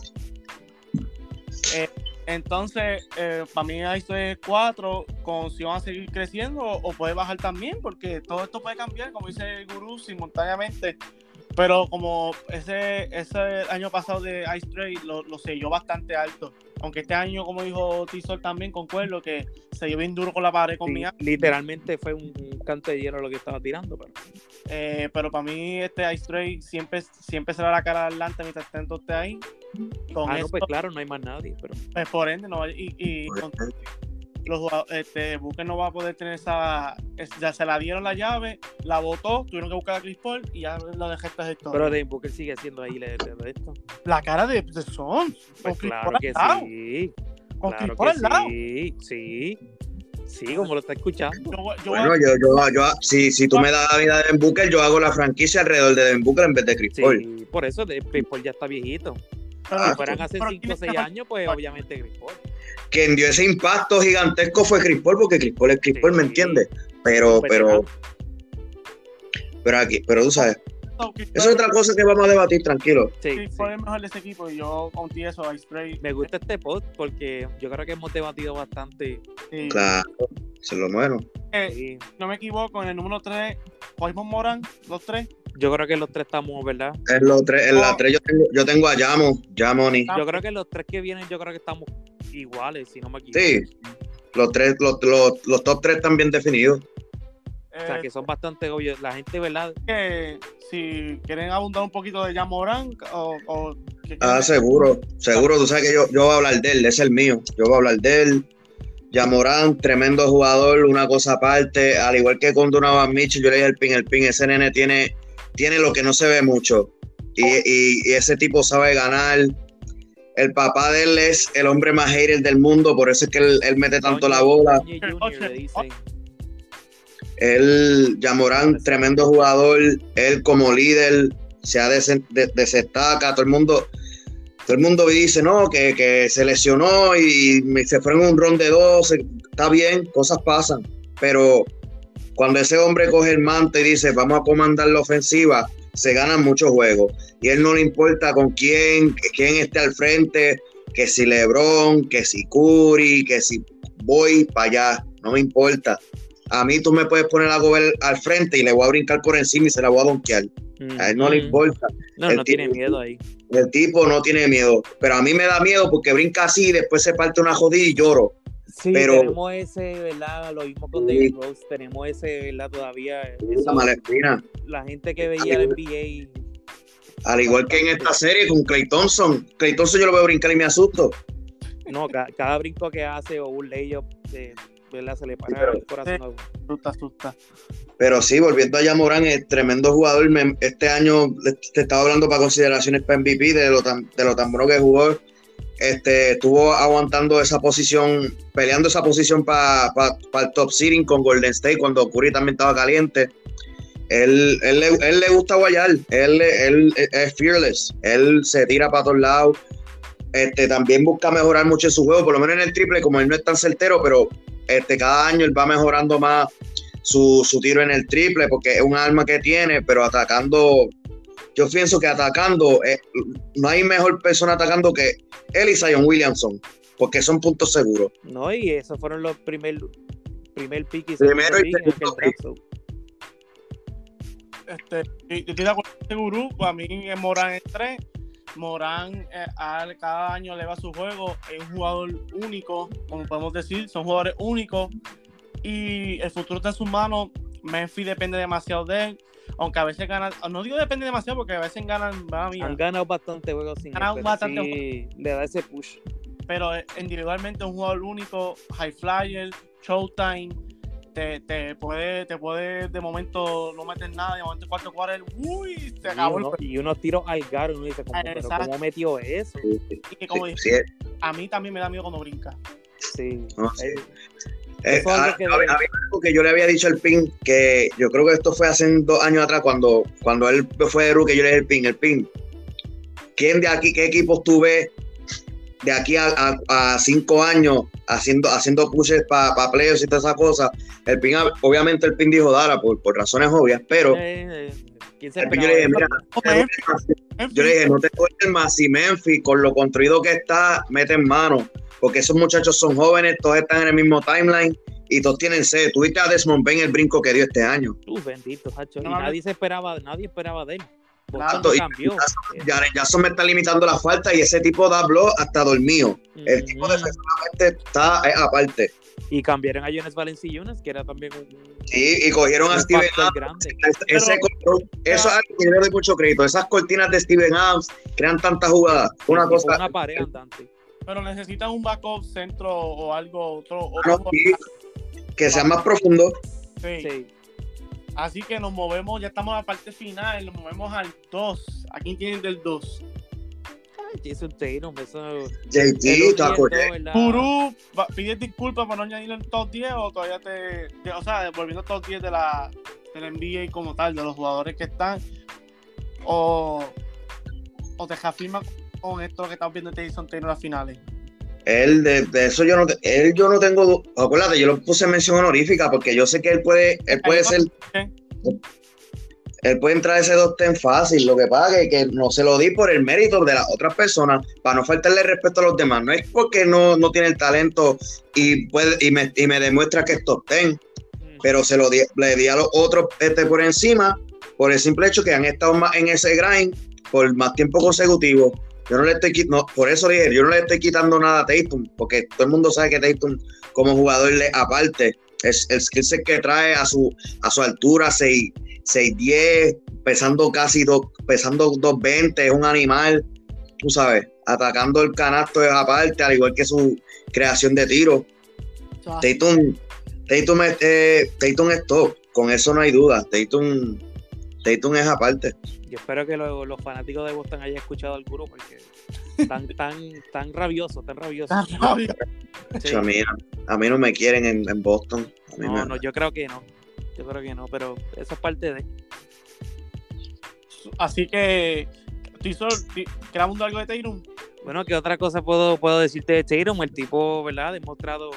Eh, entonces, eh, para mí es 4, con si van a seguir creciendo o, puede bajar también, porque todo esto puede cambiar, como dice el gurú, simultáneamente. Pero como ese, ese año pasado de Ice Trade lo, lo selló bastante alto. Aunque este año, como dijo Tizol también, concuerdo que se dio bien duro con la pared con Sí, Miami. literalmente fue un, un canto de hielo lo que estaba tirando, pero Eh, pero para mí, este Ice Trade siempre, siempre será la cara adelante mientras tanto esté ahí. Con ah, no, pues claro, no hay más nadie, pero pues, por ende, no y, y con los jugadores, este, no va a poder tener esa, es- ya se la dieron la llave, la botó, tuvieron que buscar a Chris Paul y ya lo dejaste de todo. pero Devin Booker sigue siendo ahí de, de- de esto. la cara de, de Son, con Pues Chris claro Paul que al lado, sí, con claro Chris Paul que al lado. sí, sí, sí, como lo está escuchando. Yo, voy- yo Bueno, yo, yo, yo, si, si tú me das la vida de Devin Booker, yo hago la franquicia alrededor de Devin Booker en vez de Chris Paul. Sí, por eso de, Chris Paul ya está viejito. A- pero- Si Ah, fueran hace pero 5 o tienes 6 que- años, pues obviamente Chris Paul. Quien dio ese impacto gigantesco fue Chris Paul, porque Chris Paul es Chris Paul, ¿me entiendes? Pero, Un pero, pero aquí, pero tú sabes, Chris eso es otra cosa que vamos a debatir, tranquilo. Sí, Chris sí. Paul es el mejor de ese equipo y yo conté eso, Ice Trade. Me gusta este post porque yo creo que hemos debatido bastante. sí. Claro, eso es lo bueno. Eh, Sí. no me equivoco, en el número 3, cogimos Moran, los tres. Yo creo que los tres estamos, ¿verdad? En, los tres, en la tres yo tengo, yo tengo a Yamo, Yamoni. Ah. Yo creo que los tres que vienen, yo creo que estamos iguales, si no me equivoco. Sí, los tres, los, los, los top tres están bien definidos. O sea, Eh, que son bastante obvios. La gente, ¿verdad? que si quieren abundar un poquito de Yamorán o, Ah, seguro, seguro, tú sabes que yo, yo voy a hablar de él, es el mío. Yo voy a hablar de él. Yamorán, tremendo jugador, una cosa aparte, al igual que con Donovan Mitchell, yo le dije el pin, el pin, ese nene tiene, tiene lo que no se ve mucho. Y, y- y ese tipo sabe ganar. El papá de él es el hombre más hater del mundo, por eso es que él, él mete tanto la bola. Él, Yamorán, tremendo jugador, él como líder se ha de- desestaca, todo el mundo, todo el mundo dice, no, que, que se lesionó y me- se fue en un ron de dos, está bien, cosas pasan, pero cuando ese hombre coge el manto y dice, vamos a comandar la ofensiva, se ganan muchos juegos, y él no le importa con quién, quién esté al frente, que si Lebron, que si Curry, que si voy para allá, no me importa. A mí tú me puedes poner a Gobert al frente y le voy a brincar por encima y se la voy a donkear. A él no le importa. No, El no tiene miedo ahí. El tipo no tiene miedo. Pero a mí me da miedo porque brinca así y después se parte una jodida y lloro. Sí, Pero- tenemos ese, ¿verdad? Lo mismo con Sí. David Rose, tenemos ese, ¿verdad? Todavía. Esa malespina. la gente que veía el NBA. Al igual que en esta serie con Clay Thompson. Clay Thompson yo lo veo brincar y me asusto. No, ca- cada, brinco que hace o un layup, eh, ¿verdad? Se le para pero- el corazón a uno. Asusta, asusta. Pero sí, volviendo a Yamorán, es tremendo jugador. Me- este año le- te estaba hablando para consideraciones para MVP de lo tan, de lo tan bueno que jugó. Este, estuvo aguantando esa posición, peleando esa posición para el top seeding con Golden State cuando Curry también estaba caliente. Él, él, le, gusta guayar, él, él es fearless, él se tira para todos lados. Este, también busca mejorar mucho su juego, por lo menos en el triple, como él no es tan certero, pero este, cada año él va mejorando más su, su tiro en el triple, porque es un arma que tiene, pero atacando, yo pienso que atacando, eh, no hay mejor persona atacando que él y Zion Williamson, porque son puntos seguros. No, y esos fueron los primer, primer pick y Primero y segundo. Este, y- yo estoy de acuerdo con este gurú, para mí es Morán es 3. Morán eh, al- cada año eleva su juego, es un jugador único, como podemos decir, son jugadores únicos y el futuro está en sus manos. Memphis depende demasiado de él, aunque a veces ganan, no digo depende demasiado porque a veces ganan, va mía, Han ganado bastante juegos sin pero bastante sí le da ese push. pero eh, individualmente un jugador único, high flyer, showtime, te, te puede, te puede de momento no meter nada, de momento cuarto cuarto, uy, se acabó y, el uno- y unos tiros al garo, uno dice, ¿cómo, pero. ¿cómo metió eso? y que como Sí, dije, sí, a mí también me da miedo cuando brinca. Sí. No, sí. Eh, Eh, algo a- que a- mí yo le había dicho al PIN, que yo creo que esto fue hace dos años atrás, cuando, cuando él fue de rookie, yo le dije al PIN, el PIN, ¿quién de aquí, qué equipos tú ves de aquí a, a- a cinco años haciendo, haciendo pushes para pa playoffs y todas esas cosas? El PIN, obviamente el PIN dijo Dara por, por razones obvias, pero eh, eh, ¿Quién se al PIN esperaba yo le dije, mira, yo le dije, no te duermas si Memphis, con lo construido que está, mete en mano. Porque esos muchachos son jóvenes, todos están en el mismo timeline y todos tienen sed. Tuviste a Desmond Bain el brinco que dio este año. Tú, bendito, Hacho. No y nadie se esperaba, nadie esperaba de él. Exacto, y- cambió. Eh, Jaren Jackson me está limitando la falta y ese tipo da blog hasta dormido. El tipo defensivamente está es aparte. Y cambiaron a Jonas Valenciunas, que era también un, Sí, y cogieron a Steven Adams. Ese control- eso es algo que doy mucho crédito. Esas cortinas de Steven Adams crean tantas jugadas. Una cosa. Una pared andante. Pero necesitan un backup centro o algo, otro, no, otro sí, que sea más profundo. Sí. Sí. Así que nos movemos, ya estamos en la parte final, nos movemos al 2. ¿A quién tienen del 2? Ay, Jason Tatum, eso. JT, está va- ¿pides disculpas por no añadirlo en top 10 o todavía te. te- o sea, volviendo al top 10 de la, de la NBA como tal, de los jugadores que están? ¿O, o te reafirmas con esto que estás viendo de Jason Taylor en las finales? Él, de, de eso yo no, él yo no tengo, acuérdate, yo lo puse en mención honorífica porque yo sé que él puede, él puede ser, él puede entrar a ese dos ten fácil, lo que pasa es que no se lo di por el mérito de las otras personas, para no faltarle respeto a los demás, no es porque no, no tiene el talento y, puede, y, me, y me demuestra que es top ten, Mm. pero se lo di, le di a los otros este, por encima, por el simple hecho que han estado más en ese grind por más tiempo consecutivo. Yo no le estoy quitando, por eso dije, yo no le estoy quitando nada a Tatum, porque todo el mundo sabe que Tatum como jugador le aparte, es el que trae a su, a su altura, 6, 6'10, pesando casi dos, pesando 220, es un animal, tú sabes, atacando el canasto aparte, al igual que su creación de tiro. Tatum, Tatum, es, eh, Tatum es top, con eso no hay duda. Tatum, Tatum es aparte. Yo espero que lo- los fanáticos de Boston hayan escuchado al gurú porque están tan, tan rabiosos, tan rabiosos. Rabia. Sí. A, mí, a mí no me quieren en, en Boston. A mí No, me- no, yo creo que no. Yo creo que no, pero eso es parte de. Así que, Tizor, ¿queramos algo de Tatum? Bueno, ¿qué otra cosa puedo, puedo decirte de Tatum? El tipo, ¿verdad? Ha demostrado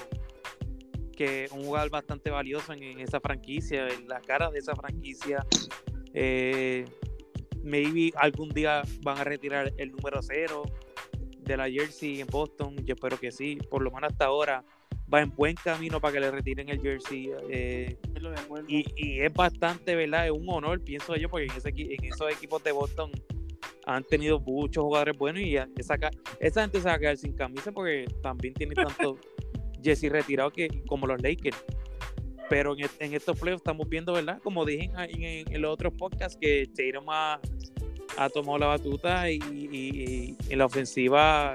que es un jugador bastante valioso en, en esa franquicia, en la cara de esa franquicia. Eh, maybe algún día van a retirar el número cero de la jersey en Boston. Yo espero que sí. Por lo menos hasta ahora va en buen camino para que le retiren el jersey. Eh, y, y es bastante, ¿verdad? Es un honor, pienso yo, porque en, ese, equi- en esos equipos de Boston han tenido muchos jugadores buenos y esa, esa gente se va a quedar sin camisa porque también tiene tanto Jesse retirado que, como los Lakers. Pero en, est- en estos playoffs estamos viendo, ¿verdad? Como dije en, en- en los otros podcasts, que Tatum ha, tomado la batuta y, en la ofensiva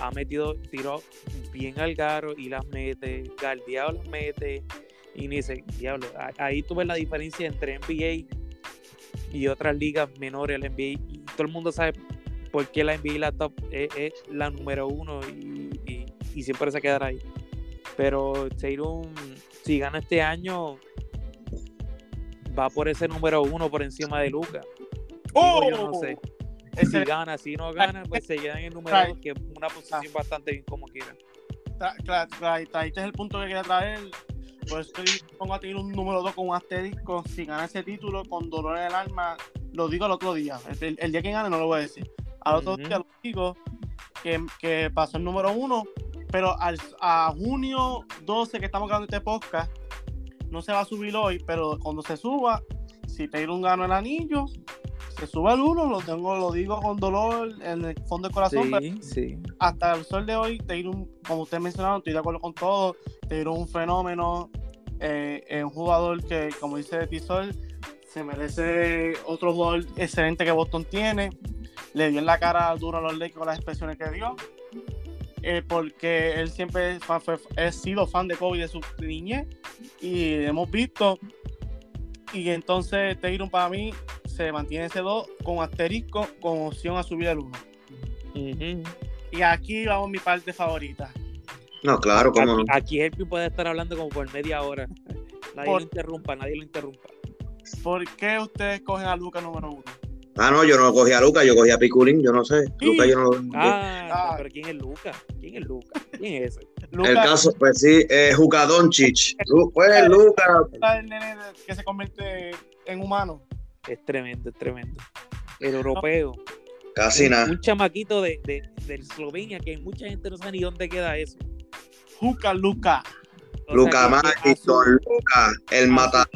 ha metido tiros bien al garo y las mete, Galdeado las mete y dice, diablo, ahí tú ves la diferencia entre NBA y otras ligas menores, la NBA, y todo el mundo sabe por qué la NBA la top es, la número uno y, y- y siempre se quedará ahí. Pero Tatum, si gana este año, va por ese número uno por encima de Luca. Digo, yo no sé. Si gana, si no gana, pues se queda en el número dos, que es una posición bastante bien como quiera. tra- traíste el punto que quería traer. Por eso yo pongo a ti un número 2 con un asterisco. Si gana ese título con dolor en el alma, lo digo el otro día. El, el día que gane no lo voy a decir. Al otro día lo digo que, que pasó el número 1, pero al, a junio 12 que estamos grabando este podcast, no se va a subir hoy, pero cuando se suba, si Taylor gana el anillo, se sube el 1, lo tengo, lo digo con dolor en el fondo del corazón, Sí, sí. hasta el sol de hoy, Taylor, como ustedes mencionaron, estoy de acuerdo con todo. Taylor es un fenómeno, eh, es un jugador que, como dice Tisol, se merece otro jugador excelente que Boston tiene. Le dio en la cara duro a los Lakers con las expresiones que dio. Eh, porque él siempre fa- fue, ha sido fan de Kobe de su niñez y hemos visto. Y entonces Tatum para mí se mantiene ese 2 con asterisco con opción a subir al 1. Ujú. Y aquí vamos mi parte favorita. No, claro, cómo no. Aquí, Helping puede estar hablando como por media hora. Nadie Por- lo interrumpa, nadie lo interrumpa. ¿Por qué ustedes cogen a Luca número 1? Ah, no, yo no cogí a Luca, yo cogí a Piculín, yo no sé. Sí. Luca, yo no Ah, Ah. pero ¿quién es Luca? ¿Quién es Luca? ¿Quién es ese? El caso, pues sí, eh, Juca Doncic. Lu- Pues Luca, es el nene que se convierte en humano. Es tremendo, es tremendo. El europeo. casi nada. un chamaquito de, de, de Eslovenia que mucha gente no sabe ni dónde queda eso. Juca Luca. O Luca Magiton, Luca, el matador,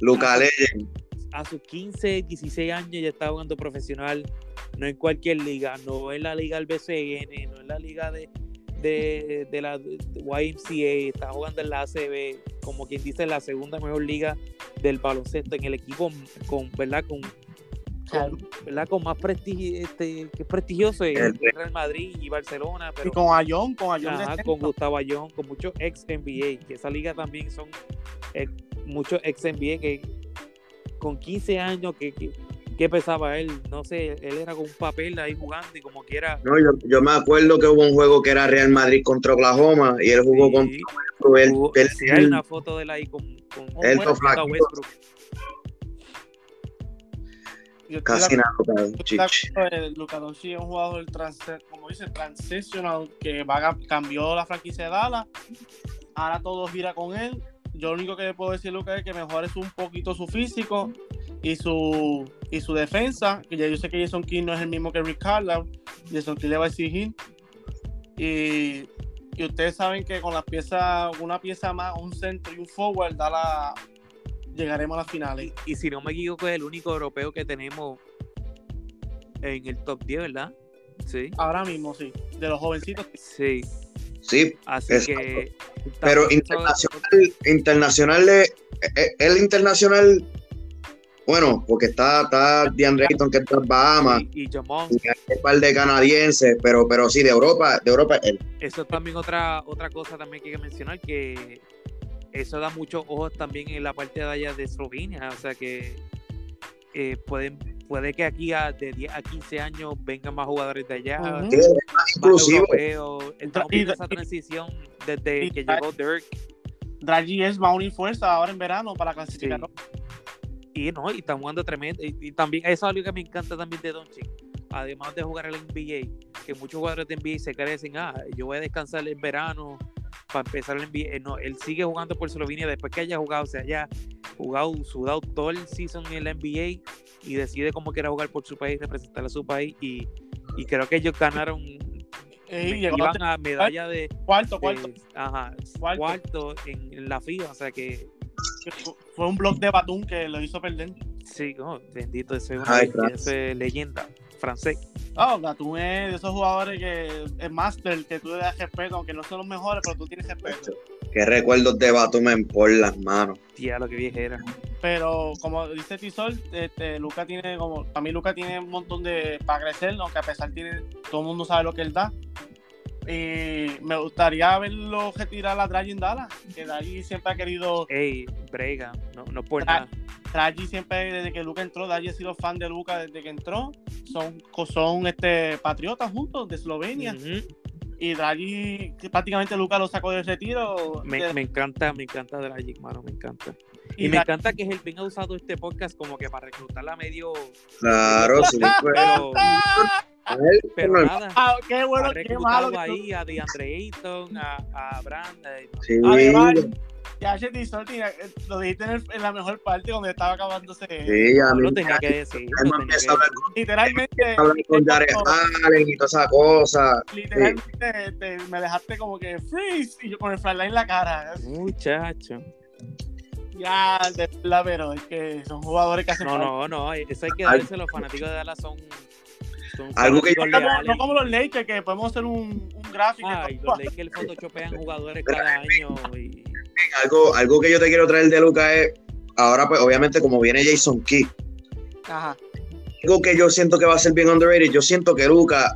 Luca Legend. A sus 15, 16 años ya está jugando profesional, no en cualquier liga, no en la liga del BCN, no en la liga de, de, de la YMCA, está jugando en la ACB, como quien dice, la segunda mejor liga del baloncesto, en el equipo con, ¿verdad? Con, con, ¿verdad? con más prestigio, este, que es prestigioso, el El- Real Madrid y Barcelona, pero Y con Ayón, con Ayón Ajá, con Gustavo Ayón, con muchos ex NBA, que esa liga también son eh, muchos ex NBA que con 15 años que, que, que pesaba él, no sé, él era con un papel ahí jugando y como quiera. No, yo, yo me acuerdo que hubo un juego que era Real Madrid contra Oklahoma y él jugó Sí, contra él. jugó- él- sí, hay una foto de él ahí con, con Él con todo flaquito. Westbrook. Yo casi nada, Luka Doncic. es un jugador, como dice, transitional, que va cambió la franquicia de Dallas. Ahora todo gira con él. Yo lo único que le puedo decir, Luka, es que mejore un poquito su físico y su, y su defensa. Que ya yo sé que Jason King no es el mismo que Rick Carlisle. Jason King le va a exigir. Y, y ustedes saben que con las piezas, una pieza más, un centro y un forward, Dallas llegaremos a las finales. Y, y si no me equivoco, es el único europeo que tenemos en el top 10, ¿verdad? Sí. Ahora mismo, sí. De los jovencitos. Sí. Sí, Así Exacto. que. pero internacional, internacional de, eh, el internacional, bueno, porque está, está DeAndre Ayton que está en Bahamas, y, y Jamon, y hay un par de canadienses, pero, pero sí, de Europa, de Europa, él. eso es también otra otra cosa también que hay que mencionar que eso da muchos ojos también en la parte de allá de Eslovenia o sea que eh, pueden puede que aquí a, de 10 a 15 años vengan más jugadores de allá. Sí, es más inclusivo. europeos estamos Y- viendo esa transición desde y- que llegó Dirk Draghi es va a unir fuerza ahora en verano para sí. clasificar. y no y están jugando tremendo y, y también eso es algo que me encanta también de Doncic además de jugar el NBA que muchos jugadores de NBA se crecen ah yo voy a descansar en verano para empezar el NBA. Eh, No, él sigue jugando por Eslovenia después que haya jugado, o sea, jugado, sudado todo el season en el NBA y decide cómo quiera jugar por su país, representar a su país y, y creo que ellos ganaron, Ey, me- llegó iban a medalla de, cuarto, de- cuarto. ajá, Cuarto. cuarto, en, en la FIA, o sea que Fue un block de Batum que lo hizo perder. sí, oh, bendito, ese es leyenda francés. Ah, Batum es de esos jugadores que es master, que tú le das respeto, aunque no son los mejores, pero tú tienes respeto. Qué recuerdos de Batum por las manos. Tía, lo que viejera. Pero como dice Tisol, este, Luca tiene como, para mí Luca tiene un montón de para crecer, aunque a pesar tiene, todo el mundo sabe lo que él da. Y me gustaría verlo retirar a Draghi en Dallas, que Draghi siempre ha querido, Ey, brega, no, no por nada. Draghi siempre desde que Luca entró, Draghi ha sido fan de Luca desde que entró, son, son este, patriotas juntos de Eslovenia. Y Draghi, que prácticamente Luca lo sacó del retiro. me, de- me encanta, me encanta Dragic, mano, me encanta. y Y me encanta que el ha usado este podcast como que para reclutarla a medio. Claro, sí, Pero, nada. Ah, qué Ha bueno, qué malo. reclutado que tú- ahí a DeAndre Ayton, a, a Brand. sí, Además, ya Chet Tisol tenía- eh, lo dijiste en, el- en la mejor parte donde estaba acabándose. sí, a mí lo tenía que decir. Literalmente, hablar con Jared Allen y toda esa cosa. literalmente te- me dejaste como que freeze y yo con el flashlight en la cara. Muchacho. Ya, de verdad, pero es que son jugadores que hacen No, no, no. Eso hay que darse. Los fanáticos de Dallas son. son Algo que- fanáticos No como, leales. no como los Lakers, que podemos hacer un, un gráfico. Ay, los Lakers photoshopean jugadores cada año. Y, Algo, algo que yo te quiero traer de Luca es, ahora pues obviamente como viene Jason Key, Ajá. algo que yo siento que va a ser bien underrated, yo siento que Luca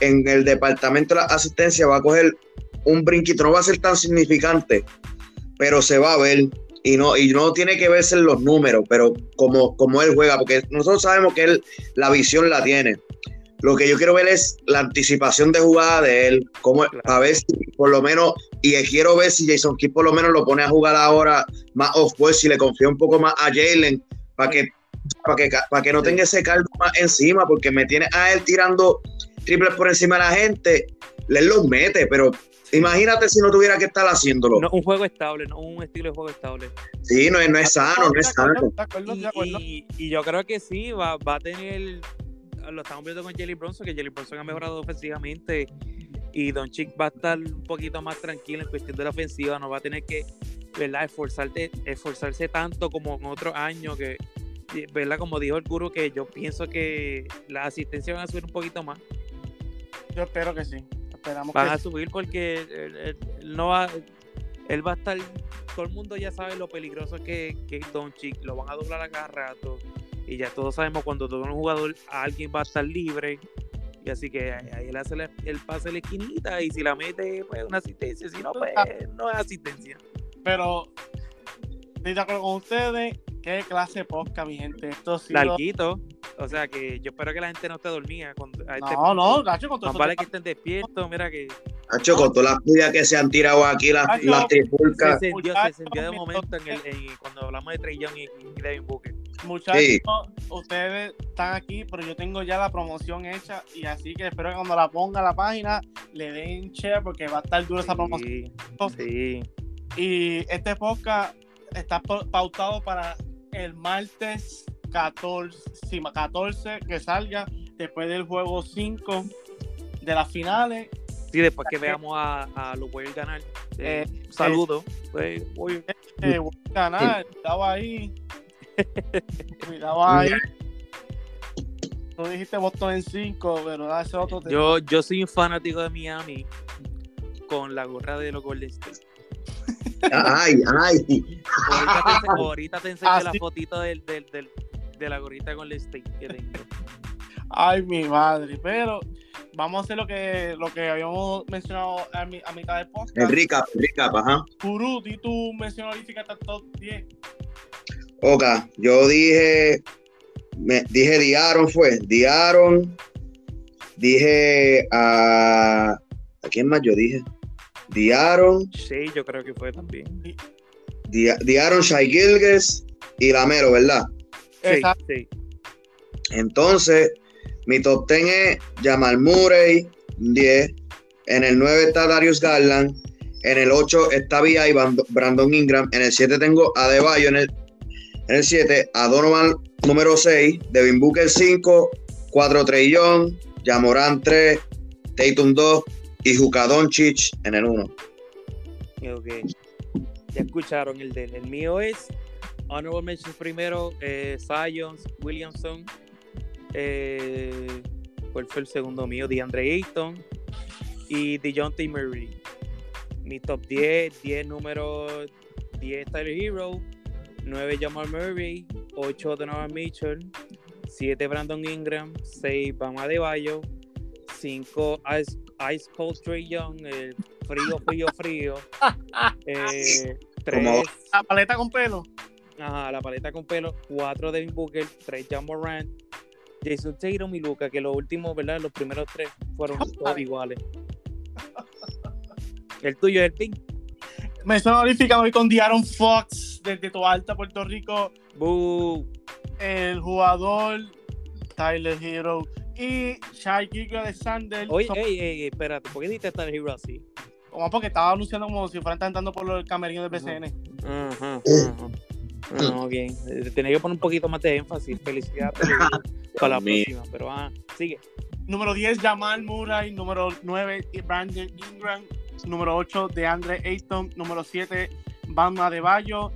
en el departamento de la asistencia va a coger un brinquito, no va a ser tan significante, pero se va a ver y no, y no tiene que verse en los números, pero como, como él juega, porque nosotros sabemos que él la visión la tiene. Lo que yo quiero ver es la anticipación de jugada de él, como a ver si por lo menos, y quiero ver si Jason Kidd por lo menos lo pone a jugar ahora más off pues si le confía un poco más a Jalen, para que, para que, para que no tenga ese caldo más encima, porque me tiene a él tirando triples por encima de la gente, él los mete, pero Imagínate si no tuviera que estar haciéndolo. No, un juego estable, no un estilo de juego estable. Sí, no, no es sano, no es sano. Y, y, yo creo que sí, va, va a tener. Lo estamos viendo con Jelly Bronson, que Jelly Bronson ha mejorado ofensivamente. Y Don Chick va a estar un poquito más tranquilo en cuestión de la ofensiva. No va a tener que, ¿verdad? Esforzarte, esforzarse tanto como en otros años. Que, ¿verdad? Como dijo el guru, que yo pienso que las asistencias van a subir un poquito más. Yo espero que sí. Van a subir porque él, no va, él va a estar, todo el mundo ya sabe lo peligroso que, que es Don Chick, lo van a doblar a cada rato y ya todos sabemos cuando todo un jugador, alguien va a estar libre y así que ahí él hace el pase de la esquinita y si la mete, pues una asistencia, si no, pues no es asistencia. Pero estoy de acuerdo con ustedes, qué clase de posca, mi gente. Esto sí Larguito. O sea que yo espero que la gente no esté dormida. Cuando, este no, no, Gacho, con todo vale que estén despiertos, mira que. Gacho, con todas las puyas que se han tirado aquí, las, las tripulcas. Se encendió, se encendió de momento en el, cuando hablamos de Trey Young y, y Devin Booker. Muchachos, ustedes están aquí, pero yo tengo ya la promoción hecha y así que espero que cuando la ponga a la página le den share porque va a estar duro esa promoción. Sí. Y este podcast está pautado para el martes 14, 14 que salga después del juego 5 de las finales. Sí, después que veamos a, a los a ganar. Eh, eh saludo. Eh, voy. Eh, voy a ganar. Cuidado ahí. Cuidado ahí. Tú dijiste Boston en 5, pero ese otro. Yo, yo soy un fanático de Miami con la gorra de los Golden State. Ay, ay. Ahorita te, enseño la fotito del, del, del, de la gorrita con el steak que tengo. Ay, mi madre, pero vamos a hacer lo que, lo que habíamos mencionado a, mitad del podcast. El recap, el recap, ajá. Guru, y tú mencionaste el top 10. Ok, yo dije, me, dije Diaron fue, Diaron, dije a, ¿a quién más yo dije? Diaron. Sí, yo creo que fue también. Diaron, Shai Gilges y Lamero, ¿verdad? Sí, Entonces, mi top 10 es Jamal Murray, 10. En el 9 está Darius Garland. En el 8 está Via y Brandon Ingram. En el 7 tengo a Debayo. En el, en el 7 a Donovan número 6. Devin Booker 5. 4 Trey Young. Jamoran 3. Tatum 2. Y Juka Doncic en el 1. Ok. Ya escucharon el de El mío es honorable mentions primero, eh, Williamson. Eh, ¿Cuál fue el segundo mío? DeAndre Ayton y DeJounte Murray. Mi top 10, 10 número 10 Tyler Hero, 9 Jamal Murray, 8 Donovan Mitchell, 7 Brandon Ingram, 6 Bama de Bayo, 5 Ice, Cold Trey Young, el frío, frío, frío. 3 eh, La paleta con pelo. Ajá, la paleta con pelo, cuatro Devin Booker, tres John Morant, Jason Tatum y Luca, que los últimos, ¿verdad? Los primeros tres fueron todos iguales. El tuyo es el pink. Me estoy hoy con Diaron Fox desde Toalta, Puerto Rico. El jugador Tyler Hero y Shai Giga Alexander. Oye, ey, ey, espérate, ¿por qué dijiste Tyler Hero así? Como porque estaba anunciando como si fueran cantando por el camerino del BCN. Ajá, ajá. No, bien. Eh, tenía que poner un poquito más de énfasis. Felicidades para la próxima. Pero ah, sigue. Número 10, Jamal Murray. Número 9, Brandon Ingram. Número 8, DeAndre Ayton. Número 7, Bama de Bayo.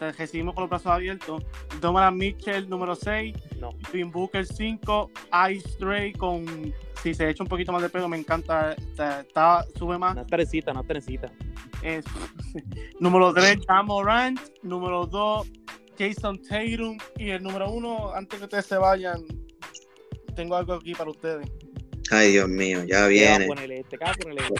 Recibimos con los brazos abiertos. Donovan Mitchell, número 6. No. Tim Booker 5. Ice Stray con. Si se echa un poquito más de pedo, me encanta. Está, sube más. Una trencita, una trencita. Es, número 3, Jamorant. Número 2, Jason Tatum. Y el número 1, antes que ustedes se vayan, tengo algo aquí para ustedes. Ay, Dios mío, ya ¿Qué va a viene. ponerle este? ¿Qué va a ponerle este?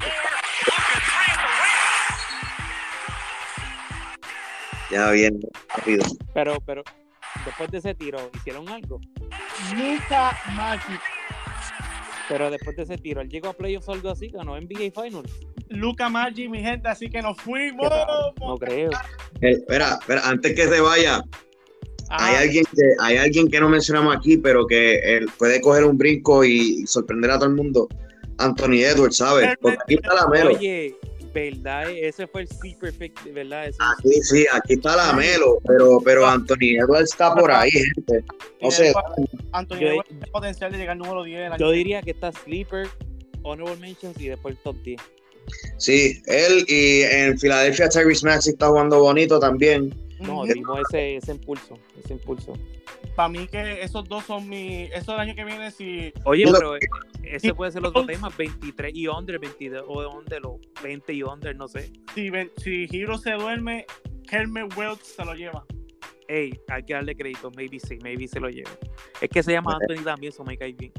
Ya viene. Rápido. Pero, pero, después de ese tiro, ¿hicieron algo? Luca Magic. Pero después de ese tiro, ¿él llegó a playoffs o algo así? ¿Ganó NBA Finals? Luca Magic, mi gente, así que nos fuimos. No creo. Eh, espera, espera, antes que se vaya, Ah, hay alguien que hay alguien que no mencionamos aquí, pero que él puede coger un brinco y sorprender a todo el mundo. Anthony Edwards, ¿sabes? Porque aquí está la Melo. Oye, ¿verdad? Ese fue el sleeper pick, ¿verdad? Ese- Aquí sí, aquí está la Melo, pero, pero Anthony Edwards está por ahí, gente. No sé, Anthony Edwards tiene potencial de llegar al número 10. del año Yo diría que está sleeper, honorable mentions y después el top 10. sí, él y en Filadelfia Tyrese Maxey está jugando bonito también. No, dimos ese, ese impulso, ese impulso. Para mí que esos dos son mi... Eso el año que viene, si... Oye, pero ese puede ser los dos temas, 23 y under, 22 o under, o 20 y under, no sé. Si, si Hero se duerme, Kermit Welch se lo lleva. Ey, hay que darle crédito, maybe sí, maybe se lo lleve. Es que se llama Anthony también, eso me cae bien.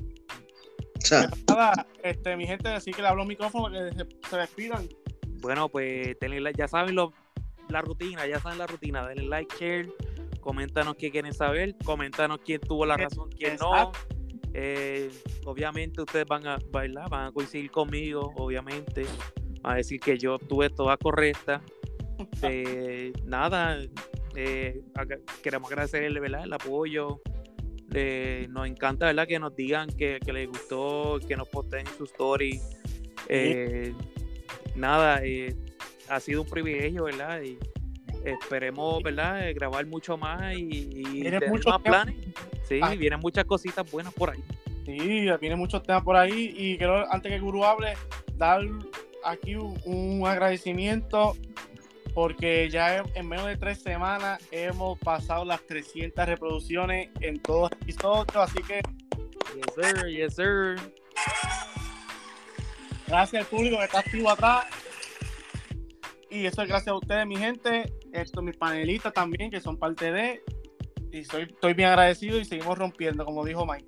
Nada, este, mi gente, así que le hablo micrófono que se, se despidan. Bueno, pues ya saben lo- la rutina, ya saben la rutina, denle like, share, coméntanos qué quieren saber, coméntanos quién tuvo la razón, quién no. Eh, obviamente ustedes van a bailar, van a coincidir conmigo, obviamente. Van a decir que yo tuve toda correcta. Eh, nada, eh, queremos agradecerle ¿verdad? el apoyo. Eh, nos encanta ¿verdad? que nos digan que, que les gustó, que nos posteen su story. Eh, nada, eh, ha sido un privilegio, ¿verdad? Y esperemos, ¿verdad? eh, grabar mucho más y, y tener mucho más planes. Sí, Ah. vienen muchas cositas buenas por ahí. Sí, vienen muchos temas por ahí y quiero, antes que Guru hable, dar aquí un, un agradecimiento porque ya en- en menos de tres semanas hemos pasado las 300 reproducciones en todos los episodios, así que Yes, sir, yes, sir. gracias al público que está activo atrás y eso es gracias a ustedes, mi gente, esto mis panelistas también que son parte de y soy, estoy bien agradecido y seguimos rompiendo, como dijo Mikey.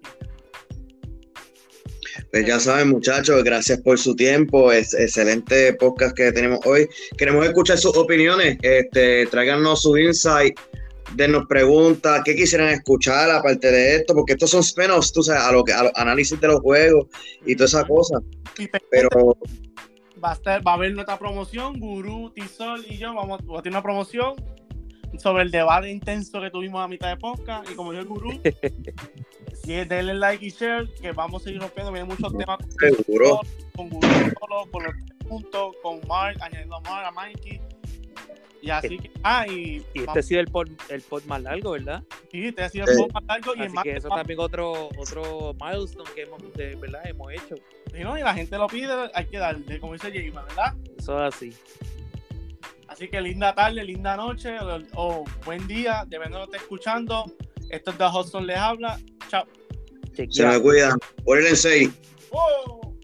Pues ya saben, muchachos, gracias por su tiempo. Es excelente podcast que tenemos hoy. Queremos escuchar sus opiniones. Este, tráiganos su insight, denos preguntas, qué quisieran escuchar aparte de esto, porque estos son spin-offs, tú sabes, a lo que, a análisis de los juegos y toda esa cosa. Pero va a estar, va a haber nuestra promoción, Gurú, Tisol y yo vamos, vamos a tener una promoción sobre el debate intenso que tuvimos a mitad de podcast y como dijo el Gurú, si es denle like y share, que vamos a seguir rompiendo, vienen muchos temas seguro. con Gurú solo, con los tres puntos, con Mark, añadiendo a Mark, a Mikey. Y así que, ah, y, Y este ha sido el pod, el pod más largo, ¿verdad? sí, te ha sido Sí. el poco más largo y el Así más que eso también otro otro milestone que hemos, de verdad, hemos hecho. y, no, y la gente lo pide, hay que darle, como dice Jayma, ¿verdad? Eso es así. Así que linda tarde, linda noche o, o buen día, dependiendo de lo que esté escuchando. Esto es The Hudson les habla. Chao. Se me cuidan. Por el en 6. ¡Wow!